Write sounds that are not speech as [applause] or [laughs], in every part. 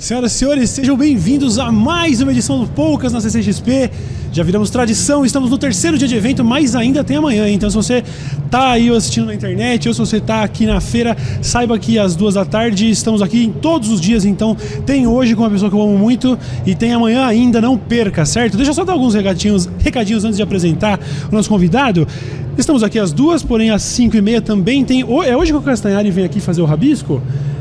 Senhoras e senhores, sejam bem-vindos a mais uma edição do Poucas na CCXP. Já viramos tradição, estamos no terceiro dia de evento, mas ainda tem amanhã. Então, se você tá aí assistindo na internet ou se você tá aqui na feira, saiba que às duas da tarde estamos aqui em todos os dias. Então, tem hoje com uma pessoa que eu amo muito e tem amanhã ainda, não perca, certo? Deixa eu só dar alguns recadinhos, recadinhos antes de apresentar o nosso convidado. Estamos aqui às duas, porém às cinco e meia também tem. É hoje que o Castanhari vem aqui fazer o rabisco?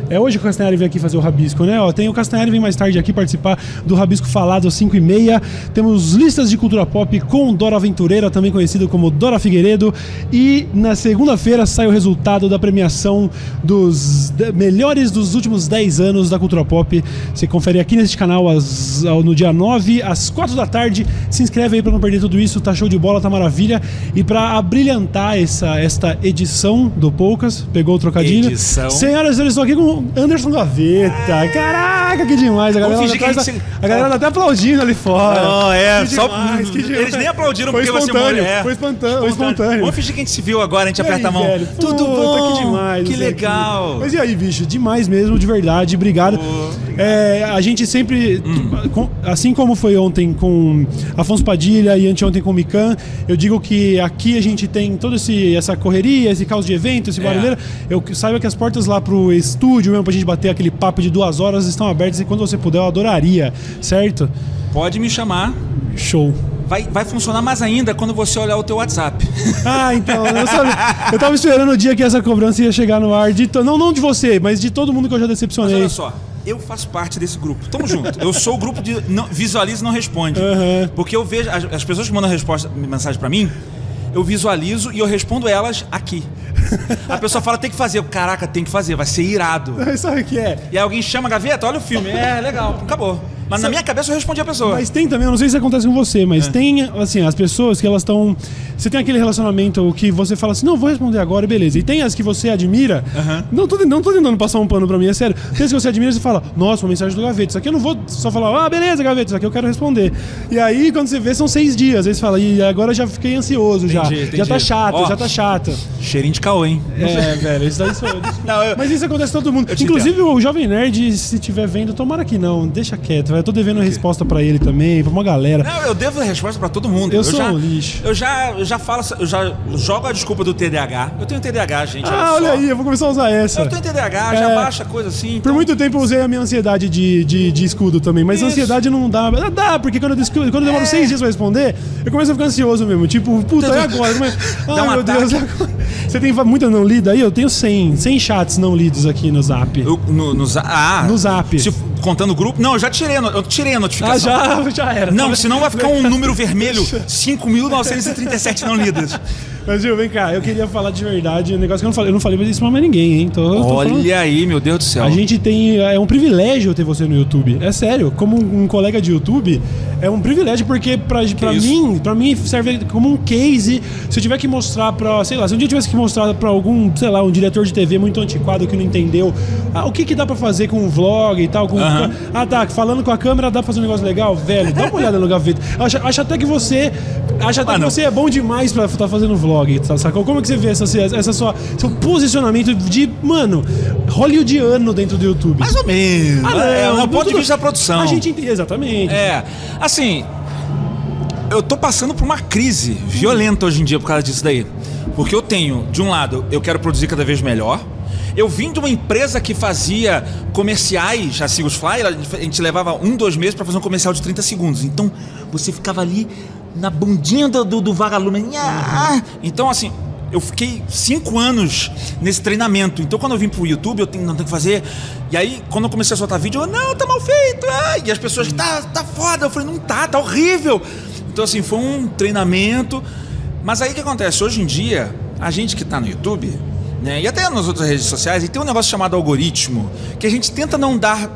É hoje que o Castanhari vem aqui fazer o Rabisco, né? Ó, tem o Castanhari vem mais tarde aqui participar do Rabisco Falado às 5 e meia. Temos listas de cultura pop com Dora Aventureira, também conhecido como Dora Figueiredo. E na segunda-feira sai o resultado da premiação dos melhores dos últimos 10 anos da cultura pop. Você confere aqui neste canal às, no dia 9, às 4 da tarde. Se inscreve aí para não perder tudo isso, tá show de bola, tá maravilha. E para abrilhantar essa, esta edição do Poucas, pegou o trocadilho. Edição. Senhoras e senhores, estou aqui com Anderson Gaveta. Caraca, que demais. A galera, tá, a gente- a galera tá até aplaudindo ali fora. Não, é, Que só. demais, que demais. Eles nem aplaudiram Foi porque você espontâneo, morre. É. foi espontâneo, foi espontâneo. Vamos fingir que a gente se viu agora, a gente E aí, aperta a mão. velho? Tudo Puta, bom? Que demais. Que isso aqui. legal. Mas e aí, bicho? Demais mesmo, de verdade. Obrigado. Pô, É, a gente sempre, Hum. assim como foi ontem com Afonso Padilha e anteontem com o Mikan, eu digo que aqui a gente tem toda essa correria, esse caos de evento, esse É. barulheiro. Eu saiba que as portas lá pro estúdio mesmo, pra gente bater aquele papo de duas horas, estão abertas e quando você puder, eu adoraria, certo? Pode me chamar. Show. Vai, vai funcionar mais ainda quando você olhar o teu WhatsApp. [laughs] Ah, então, eu, sabia, eu tava esperando o dia que essa cobrança ia chegar no ar, de to- não, não de você, mas de todo mundo que eu já Mas decepcionei. olha só, eu faço parte desse grupo. Tamo junto. Eu sou o grupo de não, visualiza e não responde. Aham. Porque eu vejo as, as pessoas que mandam resposta, mensagem pra mim, eu visualizo e eu respondo elas aqui. A pessoa fala, tem que fazer. Eu, Caraca, tem que fazer, vai ser irado. [laughs] Sabe o que é? E aí alguém chama a gaveta, olha o filme. É, legal, acabou. Mas na minha cabeça eu respondi a pessoa. Mas tem também, eu não sei se acontece com você, mas tem, assim, as pessoas que elas estão. Você tem aquele relacionamento que você fala assim, não, vou responder agora, beleza. E tem as que você admira. Aham. Não, tô, não tô tentando passar um pano pra mim, é sério. Tem as que você admira e você fala, nossa, uma mensagem do Gaveta. Isso aqui eu não vou só falar, ah, beleza, Gaveta, isso aqui eu quero responder. E aí, quando você vê, são seis dias. Aí você fala, e agora eu já fiquei ansioso já. Entendi, Já entendi. tá chato, já tá chato. Cheirinho de caô, hein? É, velho, isso daí sou eu. desculpa. Não, eu- Mas isso acontece com todo mundo. Inclusive o Jovem Nerd, se estiver vendo, tomara que não. Deixa quieto, vai. Eu tô devendo resposta pra ele também, pra uma galera. Não, eu devo resposta pra todo mundo. Eu sou já, um lixo. Eu já, eu já falo, eu já jogo a desculpa do TDAH. Eu tenho TDAH, gente. Ah, olha só. aí, eu vou começar a usar essa. Eu tenho TDAH, já É. baixa coisa assim. Por então- muito tempo eu usei a minha ansiedade de, de, de escudo também, mas Isso. ansiedade não dá. Dá, porque quando eu, descu- quando eu demoro É. seis dias pra responder, eu começo a ficar ansioso mesmo. Tipo, puta, e agora? Como é- [laughs] Ai, um meu Deus. ataque. e [laughs] agora? Você tem muita não lida aí? Eu tenho 100, 100 chats não lidos aqui no Zap. Eu- no, no, ah, No Zap. Se, contando o grupo. Não, eu já tirei, eu tirei a Ah, notificação. já, [laughs] já era. Não, senão vai ficar um número vermelho 5.937 não lidas. [laughs] Mas, Gil, vem cá, eu queria falar de verdade, um negócio que eu não falei, eu não falei isso pra mais ninguém, hein? Tô, tô Olha aí, meu Deus do céu. A gente tem. É um privilégio ter você no YouTube. É sério. Como um colega de YouTube, é um privilégio, porque pra, pra isso? mim, pra mim serve como um case. Se eu tiver que mostrar pra, sei lá, se um dia eu tivesse que mostrar pra algum, sei lá, um diretor de TV muito antiquado que não entendeu ah, o que, que dá pra fazer com um vlog e tal. Com, Aham. Ah, tá, falando com a câmera dá pra fazer um negócio legal? Velho, dá uma olhada no gaveta. Acho, acho até que você. Acho até Ah, que não. você é bom demais pra estar fazendo vlog, tá, sacou? Como é que você vê essa, essa sua, seu posicionamento de, mano, hollywoodiano dentro do YouTube? Mais ou menos. Ah, é, não, no ponto de vista da produção. A gente entende, exatamente. É, assim, eu tô passando por uma crise violenta hoje em dia por causa disso daí. Porque eu tenho, de um lado, eu quero produzir cada vez melhor. Eu vim de uma empresa que fazia comerciais, assim, os flyers, a gente levava um, dois meses pra fazer um comercial de 30 segundos. Então, você ficava ali na bundinha do, do, do vagalume. Então, assim, eu fiquei cinco anos nesse treinamento. Então, quando eu vim pro YouTube, eu tenho, não tenho que fazer. E aí, quando eu comecei a soltar vídeo, eu, não, tá mal feito. ah!" E as pessoas, tá, tá foda. Eu falei, não tá, tá horrível. Então, assim, foi um treinamento. Mas aí o que acontece? Hoje em dia, a gente que tá no YouTube, né, e até nas outras redes sociais, e tem um negócio chamado algoritmo, que a gente tenta não dar.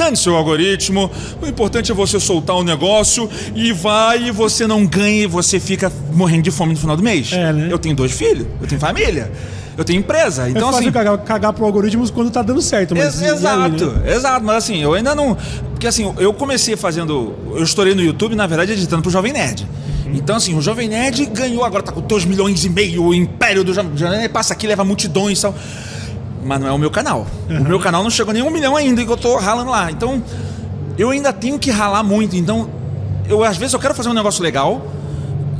Dane seu algoritmo, o importante é você soltar o negócio e vai e você não ganha e você fica morrendo de fome no final do mês. É, né? Eu tenho dois filhos, eu tenho família, eu tenho empresa. É Então, fácil assim. cagar, cagar pro algoritmos quando tá dando certo, mas. Ex- e aí, exato, né? exato, mas assim, eu ainda não. Porque assim, eu comecei fazendo. Eu estourei no YouTube, na verdade, editando pro Jovem Nerd. Então, assim, o Jovem Nerd ganhou, agora tá com 2 milhões e meio, o império do Jovem Nerd passa aqui, leva multidões e tal. Mas não é o meu canal. O meu canal não chegou nem um milhão ainda, que eu tô ralando lá. Então, eu ainda tenho que ralar muito. Então, eu às vezes eu quero fazer um negócio legal,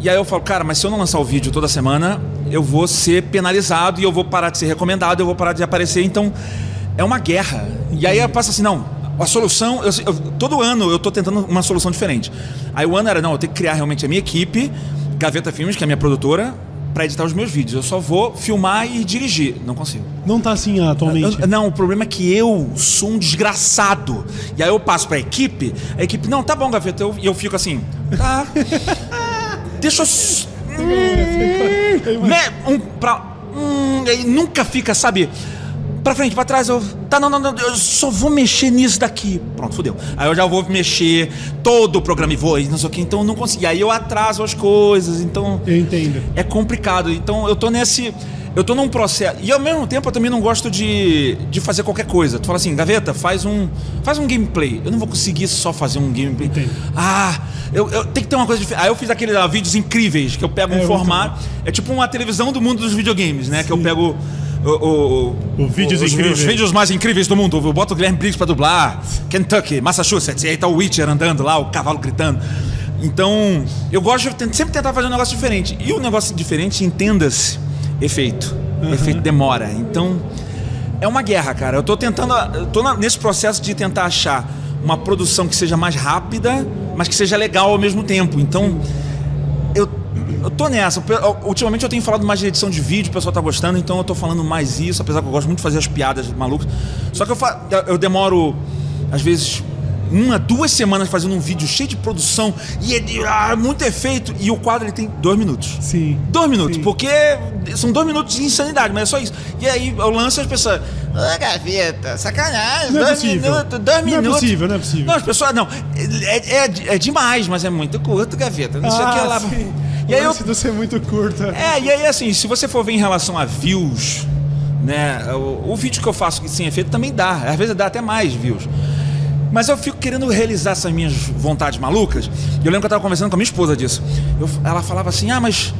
e aí eu falo, cara, mas se eu não lançar o vídeo toda semana, eu vou ser penalizado e eu vou parar de ser recomendado, eu vou parar de aparecer. Então, é uma guerra. E aí eu passo assim, não, a solução, eu, eu, todo ano eu tô tentando uma solução diferente. Aí o ano era, não, eu tenho que criar realmente a minha equipe, Gaveta Filmes, que é a minha produtora, para editar os meus vídeos. Eu só vou filmar e dirigir. Não consigo. Não tá assim atualmente? Eu- não, o problema é que eu sou um desgraçado. E aí eu passo pra equipe, a equipe, não, tá bom, Gaveta. Eu- E eu, fico assim, tá. [laughs] Deixa eu. Hum, né, um pra. Hum, nunca fica, sabe? Pra frente, pra trás, eu. Tá, não, não, não, eu só vou mexer nisso daqui. Pronto, fodeu. Aí eu já vou mexer todo o programa e vou, não sei o que, então eu não consigo. E aí eu atraso as coisas, então Eu entendo. é complicado. Então eu tô nesse. Eu tô num processo. E ao mesmo tempo eu também não gosto de, de fazer qualquer coisa. Tu fala assim, Gaveta, faz um. Faz um gameplay. Eu não vou conseguir só fazer um gameplay. Entendo. Ah, eu, eu tenho que ter uma coisa diferente. Aí eu fiz aqueles ah, vídeos incríveis, que eu pego É, um formato. É tipo uma televisão do mundo dos videogames, né? Que eu pego. O, o, vídeos os, os vídeos mais incríveis do mundo. Eu boto o Guilherme Briggs pra dublar. Kentucky, Massachusetts. E aí tá o Witcher andando lá, o cavalo gritando. Então, eu gosto de sempre tentar fazer um negócio diferente. E o negócio diferente, entenda-se, efeito. Efeito demora. Então, é uma guerra, cara. Eu tô tentando. Eu tô nesse processo de tentar achar uma produção que seja mais rápida, mas que seja legal ao mesmo tempo. Então, eu, eu tô nessa. Ultimamente eu tenho falado mais de edição de vídeo, o pessoal tá gostando, então eu tô falando mais isso, apesar que eu gosto muito de fazer as piadas malucas. Só que eu, fa- eu demoro, às vezes, uma, duas semanas fazendo um vídeo cheio de produção e é de- ah, muito efeito. E o quadro ele tem dois minutos. Sim. Dois minutos, Sim. porque são dois minutos de insanidade, mas é só isso. E aí eu lanço e as pessoas. Ah, gaveta, sacanagem, Não é dois possível. minutos, dois Não é minutos. possível, não é possível. Não, as pessoas. Não, é, é, é demais, mas é muito curto, gaveta. Não sei o que lá. Ah, sim. E aí eu. do ser muito curto. É, e aí assim, se você for ver em relação a views, né? O, o vídeo que eu faço sem efeito também dá. Às vezes dá até mais views. Mas eu fico querendo realizar essas minhas vontades malucas. E eu lembro que eu tava conversando com a minha esposa disso. Eu- ela falava assim: ah, mas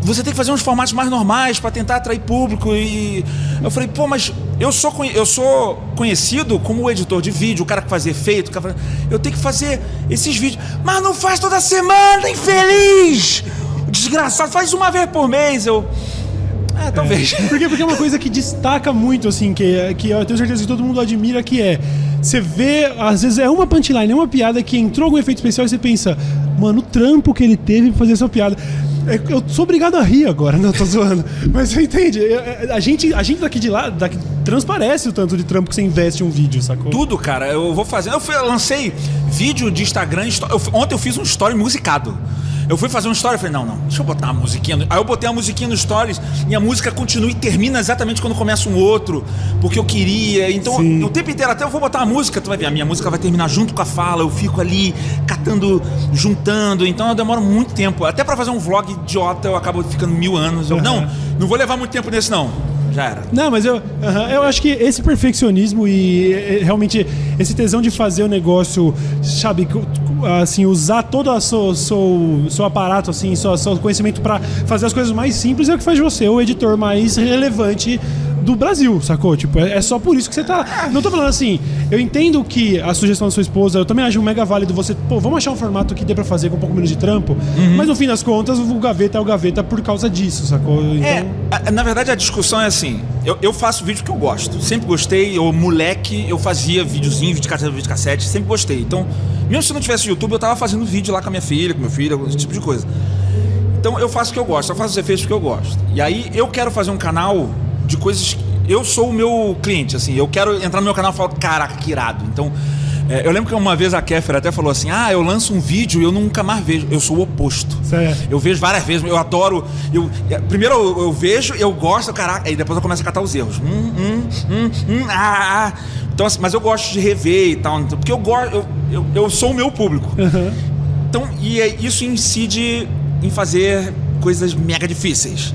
você tem que fazer uns formatos mais normais para tentar atrair público. E eu falei, pô, mas eu sou, eu sou conhecido como o editor de vídeo, o cara que faz efeito. o cara Eu tenho que fazer esses vídeos. Mas não faz toda semana, infeliz! Desgraçado, faz uma vez por mês. Eu. É, talvez. [laughs] Porque, porque é uma coisa que destaca muito, assim, que, que eu tenho certeza que todo mundo admira, que é. Você vê, às vezes é uma punchline, é uma piada que entrou com um efeito especial e você pensa, mano, o trampo que ele teve pra fazer essa piada. É, Eu sou obrigado a rir agora, [laughs] não tô zoando. Mas você entende? É, é, A gente, a gente daqui de lá daqui, transparece o tanto de trampo que você investe em um vídeo, sacou? Tudo, cara. Eu vou fazer. Eu, lancei vídeo de Instagram. eu- ontem eu fiz um story musicado. Eu fui fazer um story e falei, não, não, deixa eu botar uma musiquinha. Aí eu botei a musiquinha no stories e a música continua e termina exatamente quando começa um outro, porque eu queria. Então, Sim. o tempo inteiro, até eu vou botar a música, tu vai ver, a minha música vai terminar junto com a fala, eu fico ali catando, juntando. Então eu demoro muito tempo. Até pra fazer um vlog idiota eu acabo ficando mil anos. Eu, Uhum. não, não vou levar muito tempo nesse, não. Já era. Não, mas eu, aham, eu acho que esse perfeccionismo e eh, realmente esse tesão de fazer o negócio, sabe, assim, usar todo o seu, seu, seu aparato, assim, seu, seu conhecimento pra fazer as coisas mais simples é o que faz você o editor mais relevante do Brasil, sacou? Tipo, é, é só por isso que você tá. Não tô falando assim, eu entendo que a sugestão da sua esposa, eu também acho mega válido você, pô, vamos achar um formato que dê pra fazer com um pouco menos de trampo, mas no fim das contas, o gaveta é o gaveta por causa disso, sacou? Então, É, a- na verdade a discussão é assim. Eu, eu faço vídeo que eu gosto. Sempre gostei. Eu, moleque, eu fazia videozinho, vídeo cassete, vídeo cassete. Sempre gostei. Então, mesmo se não tivesse YouTube, eu tava fazendo vídeo lá com a minha filha, com meu filho, esse tipo de coisa. Então eu faço o que eu gosto, eu faço os efeitos que eu gosto. E aí eu quero fazer um canal de coisas. que- Eu sou o meu cliente, assim. Eu quero entrar no meu canal e falar, caraca, que irado. Então. é, eu lembro que uma vez a Kéfera até falou assim: Ah, eu lanço um vídeo e eu nunca mais vejo. Eu sou o oposto. Certo. Eu vejo várias vezes, eu adoro. Eu, é, primeiro eu, eu vejo, eu gosto, caraca, aí depois eu começo a catar os erros. Hum, hum, hum, hum, ah, ah. Então, assim, mas eu gosto de rever e tal, então, porque eu gosto, eu, eu, eu sou o meu público. Então, e é- isso incide em fazer coisas mega difíceis.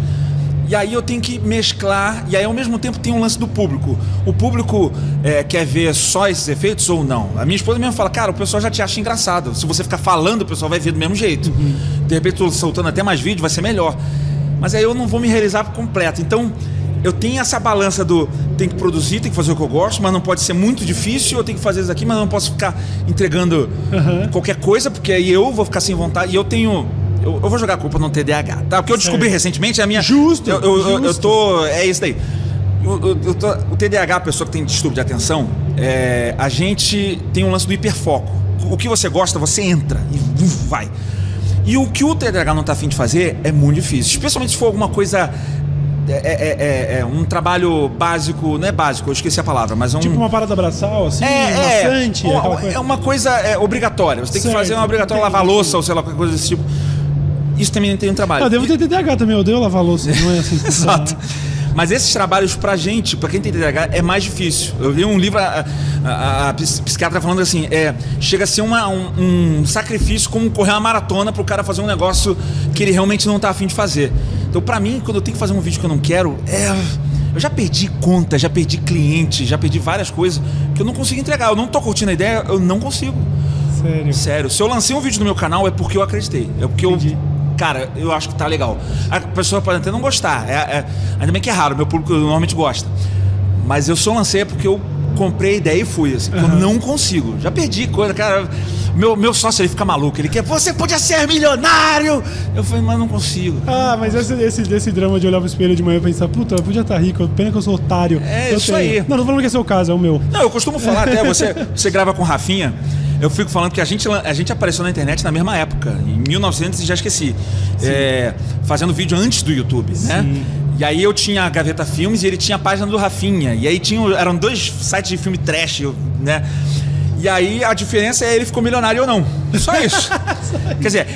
E aí eu tenho que mesclar, e aí ao mesmo tempo tem um lance do público. O público é, quer ver só esses efeitos ou não? A minha esposa mesmo fala, cara, o pessoal já te acha engraçado. Se você ficar falando, o pessoal vai ver do mesmo jeito. De repente, soltando até mais vídeo, vai ser melhor. Mas aí eu não vou me realizar por completo. Então, eu tenho essa balança do tem que produzir, tem que fazer o que eu gosto, mas não pode ser muito difícil, eu tenho que fazer isso aqui, mas não posso ficar entregando Aham. qualquer coisa, porque aí eu vou ficar sem vontade. E eu tenho. Eu, eu vou jogar a culpa no TDAH, tá? Porque eu descobri Certo. recentemente, é a minha. Justo, Eu, eu, eu- eu justo. tô. É isso daí. Tô- o TDAH, a pessoa que tem distúrbio de atenção, é, a gente tem um lance do hiperfoco. O que você gosta, você entra e vai. E o que o TDAH não tá afim de fazer é muito difícil. Especialmente se for alguma coisa. É, é- é- é um trabalho básico, não é básico, eu esqueci a palavra, mas é um. Tipo uma parada braçal, assim, É, maçante, é, uma- coisa. é uma coisa é, obrigatória. Você tem que Certo, fazer uma obrigatória, lavar louça ou sei lá, qualquer coisa desse tipo. Isso também tem um trabalho. Eu devo ter TDAH também, eu odeio lavar louça, não é assim. [laughs] Exato. Mas esses trabalhos pra gente, pra quem tem TDAH, é mais difícil. Eu li um livro, a, a- a ps- psiquiatra falando assim, é, chega a ser uma- um, um sacrifício como correr uma maratona pro cara fazer um negócio que ele realmente não tá afim de fazer. Então pra mim, quando eu tenho que fazer um vídeo que eu não quero, é... Eu já perdi conta, já perdi cliente, já perdi várias coisas que eu não consigo entregar. Eu não tô curtindo a ideia, eu não consigo. Sério. Sério, se eu lancei um vídeo no meu canal é porque eu acreditei. É porque Entendi. eu. Cara, eu acho que tá legal. A pessoa pode até não gostar. É, é- ainda bem que é raro, meu público normalmente gosta. Mas eu só lancei porque eu comprei a ideia e fui. Assim, Eu não consigo. Já perdi coisa, cara. Meu, meu sócio ele fica maluco. Ele quer, você podia ser milionário! Eu falei, mas não consigo. Ah, mas esse, esse, desse drama de olhar pro espelho de manhã e pensar, puta, eu podia estar rico, pena que eu sou otário. É Eu isso tenho. aí. Não, não tô falando que esse é o caso, é o meu. Não, eu costumo falar até, você, [laughs] você grava com Rafinha, eu fico falando que a gente, a gente apareceu na internet na mesma época, em 1900 e já esqueci, É, fazendo vídeo antes do YouTube, né? Sim. E aí eu tinha a Gaveta Filmes e ele tinha a página do Rafinha. E aí tinha, eram dois sites de filme trash, né? E aí a diferença é ele ficou milionário ou não. Só isso. [laughs] Quer dizer,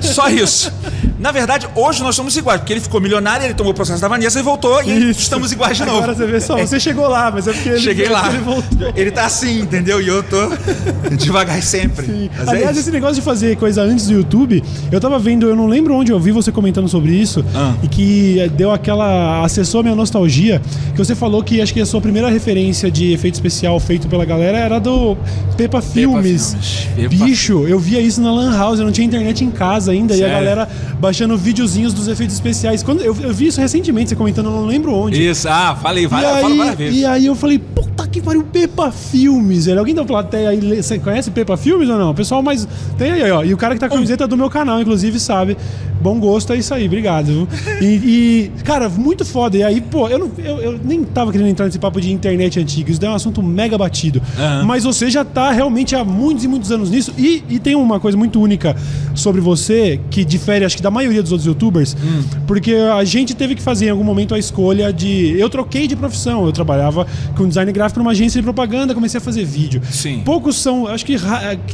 só isso. Na verdade, hoje nós somos iguais, porque ele ficou milionário, ele tomou o processo da Vanessa e voltou e Isso. estamos iguais de novo. Agora você vê só, você chegou lá, mas é porque ele, Cheguei lá. ele voltou. Ele tá assim, entendeu? E eu tô [laughs] devagar sempre. Sim. É Aliás, isso. esse negócio de fazer coisa antes do YouTube, eu tava vendo, eu não lembro onde eu vi você comentando sobre isso, Ah. e que deu aquela. acessou a minha nostalgia, que você falou que acho que a sua primeira referência de efeito especial feito pela galera era do Pepa Filmes. Filmes. Bicho, eu via isso na Lan House, eu não tinha internet em casa ainda, e a Sério? galera baixando videozinhos dos efeitos especiais. Quando eu, eu vi isso recentemente, você comentando, eu não lembro onde. Isso, ah, falei, E várias, vezes. e aí eu falei, puta que pariu, Pepa Filmes. velho. Alguém da plateia aí, você conhece Pepa Filmes ou não? O pessoal mais. Tem aí, ó. E o cara que tá com a camiseta do meu canal, inclusive, sabe. Bom gosto é isso aí, obrigado. E, e, cara, muito foda. E aí, pô, eu, não, eu, eu nem tava querendo entrar nesse papo de internet antiga. Isso daí é um assunto mega batido. Aham. Mas você já tá realmente há muitos e muitos anos nisso. E, e tem uma coisa muito única sobre você, que difere, acho que, da maioria dos outros youtubers, Hum. porque a gente teve que fazer em algum momento a escolha de. Eu troquei de profissão. Eu trabalhava com design gráfico numa agência de propaganda, comecei a fazer vídeo. Sim. Poucos são. Acho que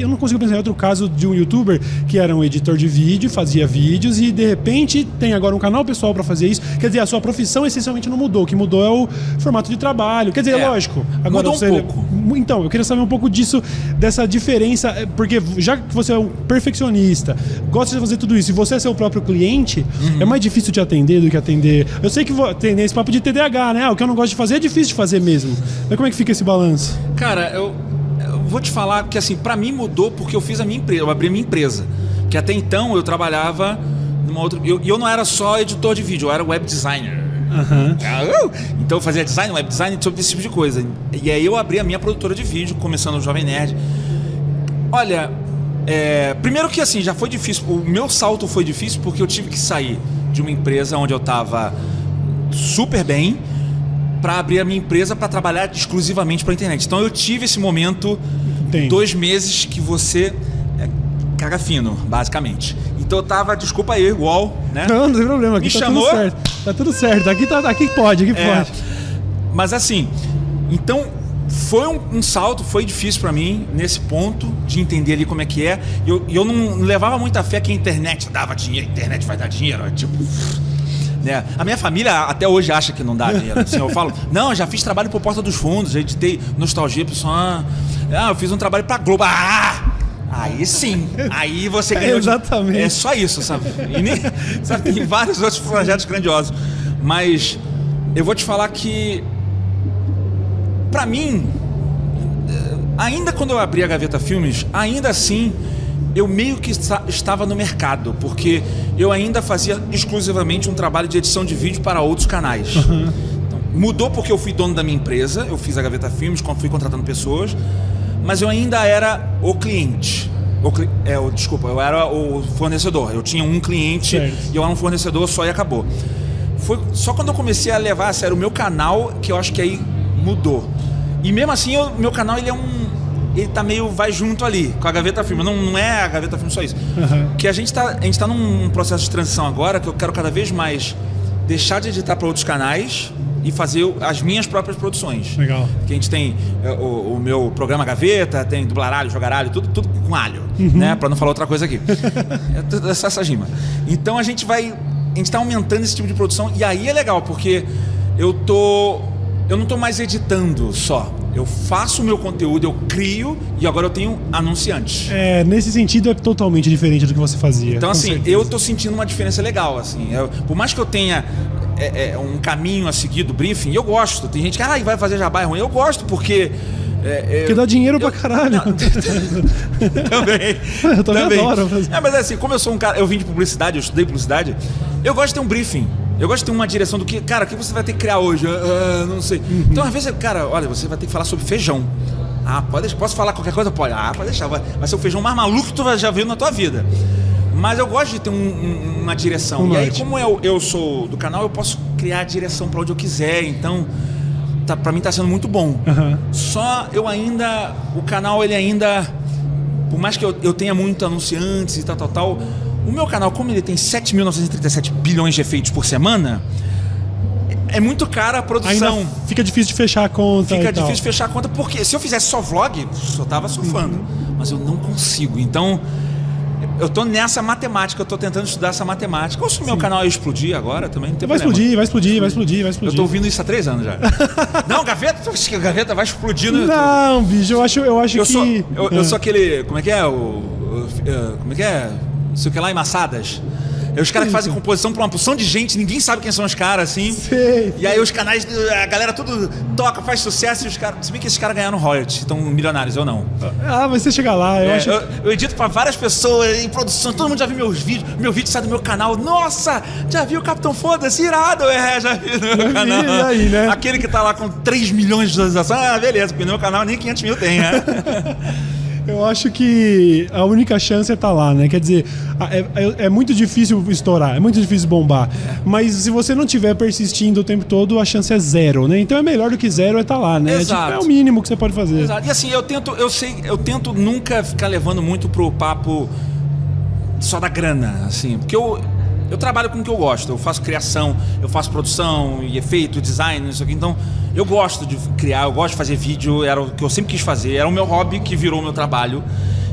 eu não consigo pensar em outro caso de um youtuber que era um editor de vídeo, fazia vídeos e de repente tem agora um canal pessoal pra fazer isso. Quer dizer, a sua profissão essencialmente não mudou. O que mudou é o formato de trabalho. Quer dizer, É, lógico. Agora mudou um você. pouco. Então, eu queria saber um pouco disso, dessa diferença, é, porque já que você é um perfeccionista, gosta de fazer tudo isso, e você é seu próprio cliente, Uhum. é mais difícil de atender do que atender. Eu sei que vo- tem esse papo de TDAH, né? Ah, O que eu não gosto de fazer é difícil de fazer mesmo. Mas como é que fica esse balanço? Cara, eu, eu vou te falar que assim, pra mim mudou porque eu fiz a minha empresa, eu abri a minha empresa. Que até então eu trabalhava numa outra. E eu, eu não era só editor de vídeo, eu era web designer. Ah, uh! Então eu fazia design, web design, sobre esse tipo de coisa. E aí eu abri a minha produtora de vídeo, começando o Jovem Nerd. Olha, é, primeiro que assim, já foi difícil. O meu salto foi difícil porque eu tive que sair de uma empresa onde eu tava super bem para abrir a minha empresa para trabalhar exclusivamente para internet. Então eu tive esse momento, Entendo. dois meses que você é, caga fino, basicamente. Então eu tava, desculpa aí, UOL, né? Não, não tem problema, aqui Me tá chamou? tudo certo. Tá tudo certo. Aqui, tá, aqui pode, aqui É, pode. mas assim, então foi um, um salto, foi difícil para mim nesse ponto de entender ali como é que é. E eu, eu não levava muita fé que a internet dava dinheiro, a internet vai dar dinheiro, tipo. Né? A minha família até hoje acha que não dá dinheiro. Assim, eu falo, [laughs] não, já fiz trabalho por Porta dos Fundos, já editei nostalgia, pessoal. Ah, ah, eu fiz um trabalho pra Globo. Ah! Aí sim, aí você [laughs] ganhou. de- Exatamente. É só isso, sabe? E [laughs] sabe? Tem vários outros projetos grandiosos. Mas eu vou te falar que, pra mim, eh, ainda quando eu abri a Gaveta Filmes, ainda assim eu meio que esta- estava no mercado, porque eu ainda fazia exclusivamente um trabalho de edição de vídeo para outros canais. Então, Mudou porque eu fui dono da minha empresa, eu fiz a Gaveta Filmes, fui contratando pessoas, mas eu ainda era o cliente. O, é, o, desculpa, eu era o fornecedor. Eu tinha um cliente certo. e eu era um fornecedor só e acabou. Foi só quando eu comecei a levar a sério o meu canal que eu acho que aí mudou. E mesmo assim, o meu canal ele é um. Ele tá meio. vai junto ali, com a Gaveta Filme. Não, não é a Gaveta Filme só isso. Uhum. Que a gente, tá, a gente tá num processo de transição agora que eu quero cada vez mais deixar de editar para outros canais e fazer as minhas próprias produções. Legal. Que a gente tem é, o, o, meu programa Gaveta, tem dublaralho, jogaralho, tudo, tudo com alho, uhum. né? Para não falar outra coisa aqui. é só essa gima. Então a gente vai, a gente está aumentando esse tipo de produção e aí é legal porque eu tô, eu não tô mais editando só. Eu faço o meu conteúdo, eu crio e agora eu tenho anunciantes. É, nesse sentido é totalmente diferente do que você fazia. Então, assim, certeza. eu tô sentindo uma diferença legal, assim. Eu, por mais que eu tenha é, é, um caminho a seguir do briefing, eu gosto. Tem gente que ah, vai fazer jabá é ruim. Eu gosto porque. É, é, que dá dinheiro eu, pra caralho. Não, [laughs] também. [laughs] Eu também, também. adoro. Fazer. É, mas assim, como eu sou um cara, eu vim de publicidade, eu estudei publicidade, eu gosto de ter um briefing. Eu gosto de ter uma direção do que, cara, o que você vai ter que criar hoje? Uh, não sei. Uhum. Então, às vezes, cara, olha, você vai ter que falar sobre feijão. Ah, pode deixar. Posso falar qualquer coisa? Pode. Ah, pode deixar. Vai, vai ser o feijão mais maluco que tu já viu na tua vida. Mas eu gosto de ter um, um, uma direção. Um e aí, como eu, eu sou do canal, eu posso criar a direção para onde eu quiser. Então, tá, para mim tá sendo muito bom. Uhum. Só eu ainda. O canal, ele ainda. Por mais que eu, eu tenha muito anunciantes e tal, tal, tal. O meu canal, como ele tem 7.937 bilhões de efeitos por semana, é muito cara a produção. Ainda fica difícil de fechar a conta. Fica difícil tal. de fechar a conta, porque se eu fizesse só vlog, eu tava surfando. Uhum. Mas eu não consigo. Então, eu tô nessa matemática, eu tô tentando estudar essa matemática. Ou se o meu canal ia explodir agora também, não tem vai problema. Explodir, vai explodir, vai explodir, vai explodir. Eu tô ouvindo isso há três anos já. [laughs] não, gaveta, a gaveta vai explodir no Não, bicho, eu acho, eu acho eu que. Sou, eu, eu, sou aquele. Como é que é? O, o, como é que é? Sei o que lá, em Massadas. É os caras que fazem composição pra uma porção de gente, ninguém sabe quem são os caras, assim. Sei. E aí os canais, a galera tudo toca, faz sucesso e os caras. Se bem que esses caras ganharam royalties, estão milionários, eu não. Ah, mas você chega lá, eu é, acho. Eu, eu, edito pra várias pessoas em produção, todo mundo já viu meus vídeos, meu vídeo sai do meu canal. Nossa, já viu o Capitão Foda-se? Irado, é, já vi no meu canal. Vi, aí, né? Aquele que tá lá com 3 milhões de visualizações, ah, beleza, porque no meu canal nem 500 mil tem, né? [laughs] Eu acho que a única chance é estar tá lá, né? Quer dizer, é, é, é, muito difícil estourar, é muito difícil bombar. Mas se você não estiver persistindo o tempo todo, a chance é zero, né? Então é melhor do que zero é estar tá lá, né? Exato. É, tipo, é o mínimo que você pode fazer. Exato. E assim, eu tento, eu sei, eu tento nunca ficar levando muito pro papo só da grana, assim, porque eu eu trabalho com o que eu gosto. Eu faço criação, eu faço produção e efeito, design, isso aqui. Então, eu gosto de criar, eu gosto de fazer vídeo, era o que eu sempre quis fazer, era o meu hobby que virou meu trabalho.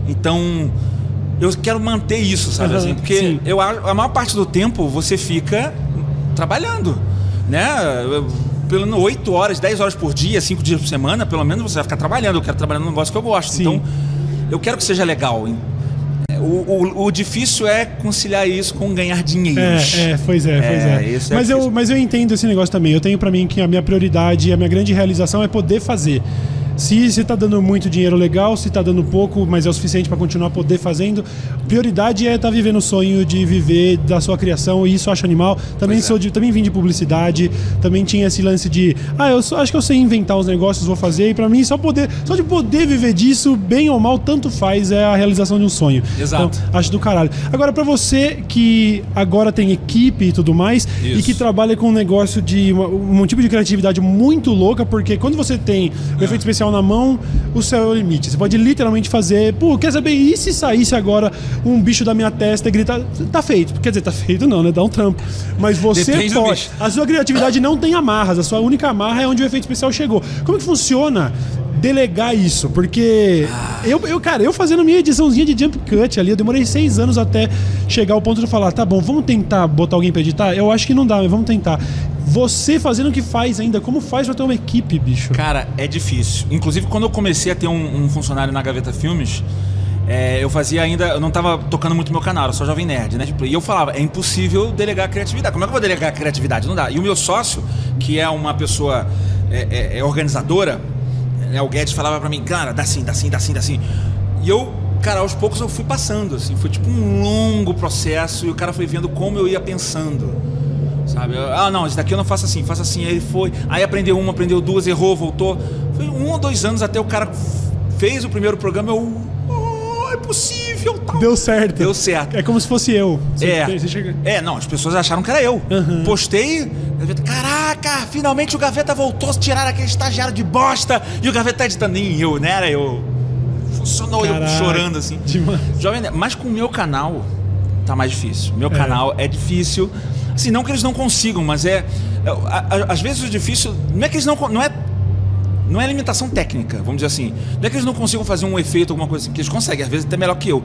Então, eu quero manter isso, sabe uhum, assim? Porque eu, a maior parte do tempo você fica trabalhando, né? Pelo 8 horas, 10 horas por dia, 5 dias por semana, pelo menos você vai ficar trabalhando. Eu quero trabalhar no negócio que eu gosto. Sim. Então, eu quero que seja legal. O, o, o, difícil é conciliar isso com ganhar dinheiro. É, é, pois é, pois é. é. mas, é eu, mas eu entendo esse negócio também. Eu tenho para mim que a minha prioridade, a minha grande realização é poder fazer. Se está dando muito dinheiro legal, se está dando pouco, mas é o suficiente para continuar poder fazendo, prioridade é estar tá vivendo o sonho de viver da sua criação e isso eu acho animal. Também pois sou é. de, também vim de publicidade, também tinha esse lance de, ah, eu só, acho que eu sei inventar os negócios, vou fazer e para mim só poder, só de poder viver disso, bem ou mal, tanto faz é a realização de um sonho. Exato. Então, acho do caralho. Agora para você que agora tem equipe e tudo mais isso. e que trabalha com um negócio de um tipo de criatividade muito louca, porque quando você tem o é. efeito especial na mão, o céu é o limite. Você pode literalmente fazer, pô, quer saber, e se saísse agora um bicho da minha testa e gritar, tá feito. Quer dizer, tá feito não, né? Dá um trampo. Mas você Depende pode. A sua criatividade não tem amarras, a sua única amarra é onde o efeito especial chegou. Como que funciona? Delegar isso, porque eu, eu, cara, eu fazendo minha ediçãozinha de jump cut ali, eu demorei seis anos até chegar ao ponto de falar, tá bom, vamos tentar botar alguém pra editar? Eu acho que não dá, mas vamos tentar. Você fazendo o que faz ainda, como faz pra ter uma equipe, bicho? Cara, é difícil. Inclusive, quando eu comecei a ter um, um funcionário na Gaveta Filmes, é, eu fazia ainda. Eu não tava tocando muito meu canal, eu só Jovem Nerd, né? Tipo, e eu falava, é impossível delegar a criatividade. Como é que eu vou delegar a criatividade? Não dá. E o meu sócio, que é uma pessoa é, é, é organizadora, né, o Guedes falava para mim, cara, dá assim, dá assim, dá assim, dá assim. E eu, cara, aos poucos eu fui passando, assim, foi tipo um longo processo e o cara foi vendo como eu ia pensando Sabe? Ah, não, esse daqui eu não faço assim, faço assim. Aí ele foi, aí aprendeu uma, aprendeu duas, errou, voltou. Foi um ou dois anos até o cara fez o primeiro programa, eu. É possível, tal. Deu certo. Deu certo. É como se fosse eu. Você- É. você chega- É, não, as pessoas acharam que era eu. Uhum. Postei, caraca, finalmente o Gaveta voltou, tiraram aquele estagiário de bosta e o Gaveta tá editando. Nem eu, né? Era eu. Funcionou eu Caraca, chorando assim. demais. Jovem Nerd, mas com o meu canal tá mais difícil. Meu É. canal é difícil. Assim, não que eles não consigam, mas é. é, a- a- às vezes o difícil. Não é que eles não. Não é, não é limitação técnica, vamos dizer assim. Não é que eles não consigam fazer um efeito, alguma coisa assim, que eles conseguem, às vezes até melhor que eu.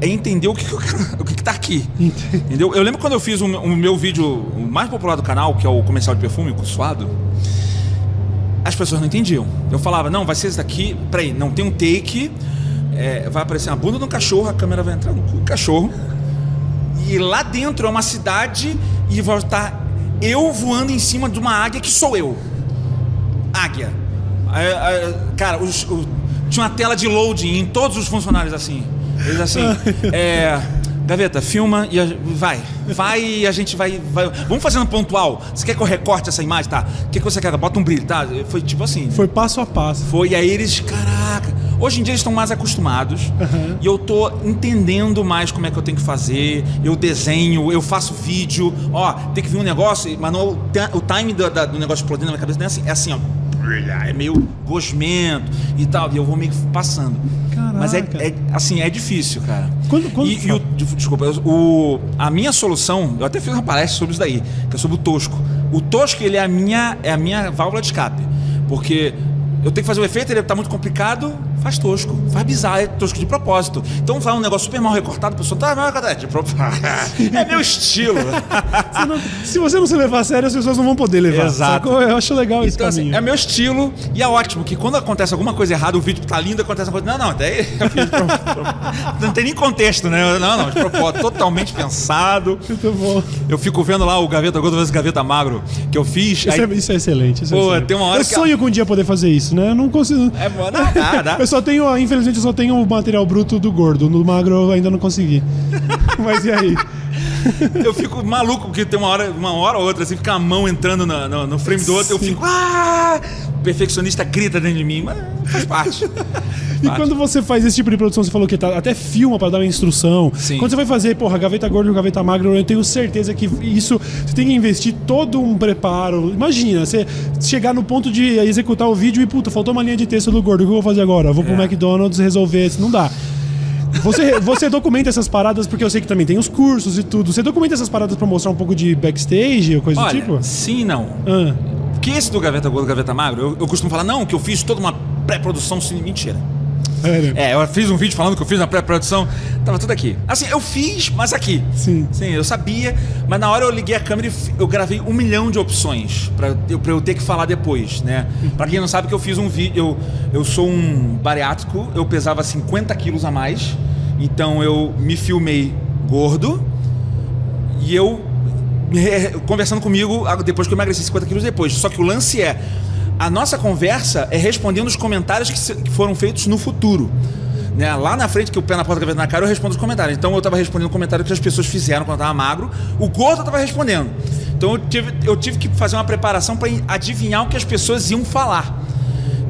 É entender o que, que o [laughs] que, que tá aqui. Entendeu? Eu lembro quando eu fiz o meu, o meu vídeo o mais popular do canal, que é o comercial de perfume, o suado. As pessoas não entendiam. Eu falava, não, vai ser esse daqui. Peraí, não tem um take. é, vai aparecer a bunda de um cachorro, a câmera vai entrar no cu do cachorro. E lá dentro é uma cidade e vai estar eu voando em cima de uma águia que sou eu. Águia. Cara, os- o- tinha uma tela de loading em todos os funcionários assim. Eles assim, [laughs] é. Gaveta, filma e a- vai. Vai e a gente vai, vai. Vamos fazendo pontual. Você quer que eu recorte essa imagem? Tá. O que, que você quer? Bota um brilho, tá? Foi tipo assim. Foi passo a passo. Foi, e aí eles, caraca. Hoje em dia eles estão mais acostumados Uhum. e eu tô entendendo mais como é que eu tenho que fazer. Eu desenho, eu faço vídeo. Ó, tem que vir um negócio, mas não, o ti- o time do, do negócio explodindo na minha cabeça não é assim, é assim, ó. É meio gosmento e tal, e eu vou meio que passando. Mas é, Caraca. é- assim, é difícil, cara. Quando- quando e, e o, desculpa, o, a minha solução, eu até fiz uma palestra sobre isso daí, que é sobre o tosco. O tosco, ele é a minha, é a minha válvula de escape. Porque eu tenho que fazer o efeito, ele tá muito complicado, faz tosco. Faz bizarro, é tosco de propósito. Então vai um negócio super mal recortado, a pessoa tá mal recortada. É de propósito. [laughs] É meu estilo. Você não- se você não se levar a sério, as pessoas não vão poder levar. Exato. sacou? Eu acho legal esse Então, assim, caminho. é meu estilo e é ótimo que quando acontece alguma coisa errada, o vídeo tá lindo, acontece uma coisa. Não, não, pro- não tem nem contexto, né? Não, não, de propósito, totalmente pensado. Muito bom. Eu fico vendo lá o Gaveta Gordo versus Gaveta Magro que eu fiz. Isso, aí- é, isso é excelente. isso é Pô, excelente. tem uma hora eu que- sonho com um dia poder fazer isso, né? Eu não consigo. É, mano, dá, dá. [laughs] Eu só tenho, infelizmente, eu só tenho o material bruto do gordo. No magro eu ainda não consegui. [laughs] Mas e aí? Eu fico maluco porque tem uma hora, uma hora ou outra, assim, fica a mão entrando na- no, no frame do outro, eu Sim. fico. Ah! O perfeccionista grita dentro de mim, mas faz parte. [laughs] E Parte. quando você faz esse tipo de produção, você falou que tá, até filma pra dar uma instrução. Sim. Quando você vai fazer, porra, gaveta gorda e gaveta magra, eu tenho certeza que isso você tem que investir todo um preparo. Imagina, você chegar no ponto de executar o vídeo e, puta, faltou uma linha de texto do gordo. O que eu vou fazer agora? Eu vou pro É. McDonald's resolver. Isso não dá. Você, você documenta essas paradas, porque eu sei que também tem os cursos e tudo. Você documenta essas paradas pra mostrar um pouco de backstage ou coisa Olha, do tipo? sim e não. Ah, Porque esse do Gaveta Gordo, Gaveta Magro, eu, eu costumo falar, não, que eu fiz toda uma pré-produção, sim, mentira. Sério. É, eu fiz um vídeo falando que eu fiz na pré-produção, tava tudo aqui. Assim, eu fiz, mas aqui. Sim. Sim, eu sabia, mas na hora eu liguei a câmera e eu gravei um milhão de opções pra eu, pra eu ter que falar depois, né? Pra quem não sabe que eu fiz um vídeo, eu, eu sou um bariátrico, eu pesava 50 quilos a mais, então eu me filmei gordo e eu conversando comigo depois que eu emagreci 50 quilos depois. Só que o lance é, a nossa conversa é respondendo os comentários que, se- que foram feitos no futuro. Né? Lá na frente, que o pé na porta gaveta na cara, eu respondo os comentários. Então eu tava respondendo o comentário que as pessoas fizeram quando eu tava magro. O gordo eu tava respondendo. Então eu tive, eu tive que fazer uma preparação para adivinhar o que as pessoas iam falar.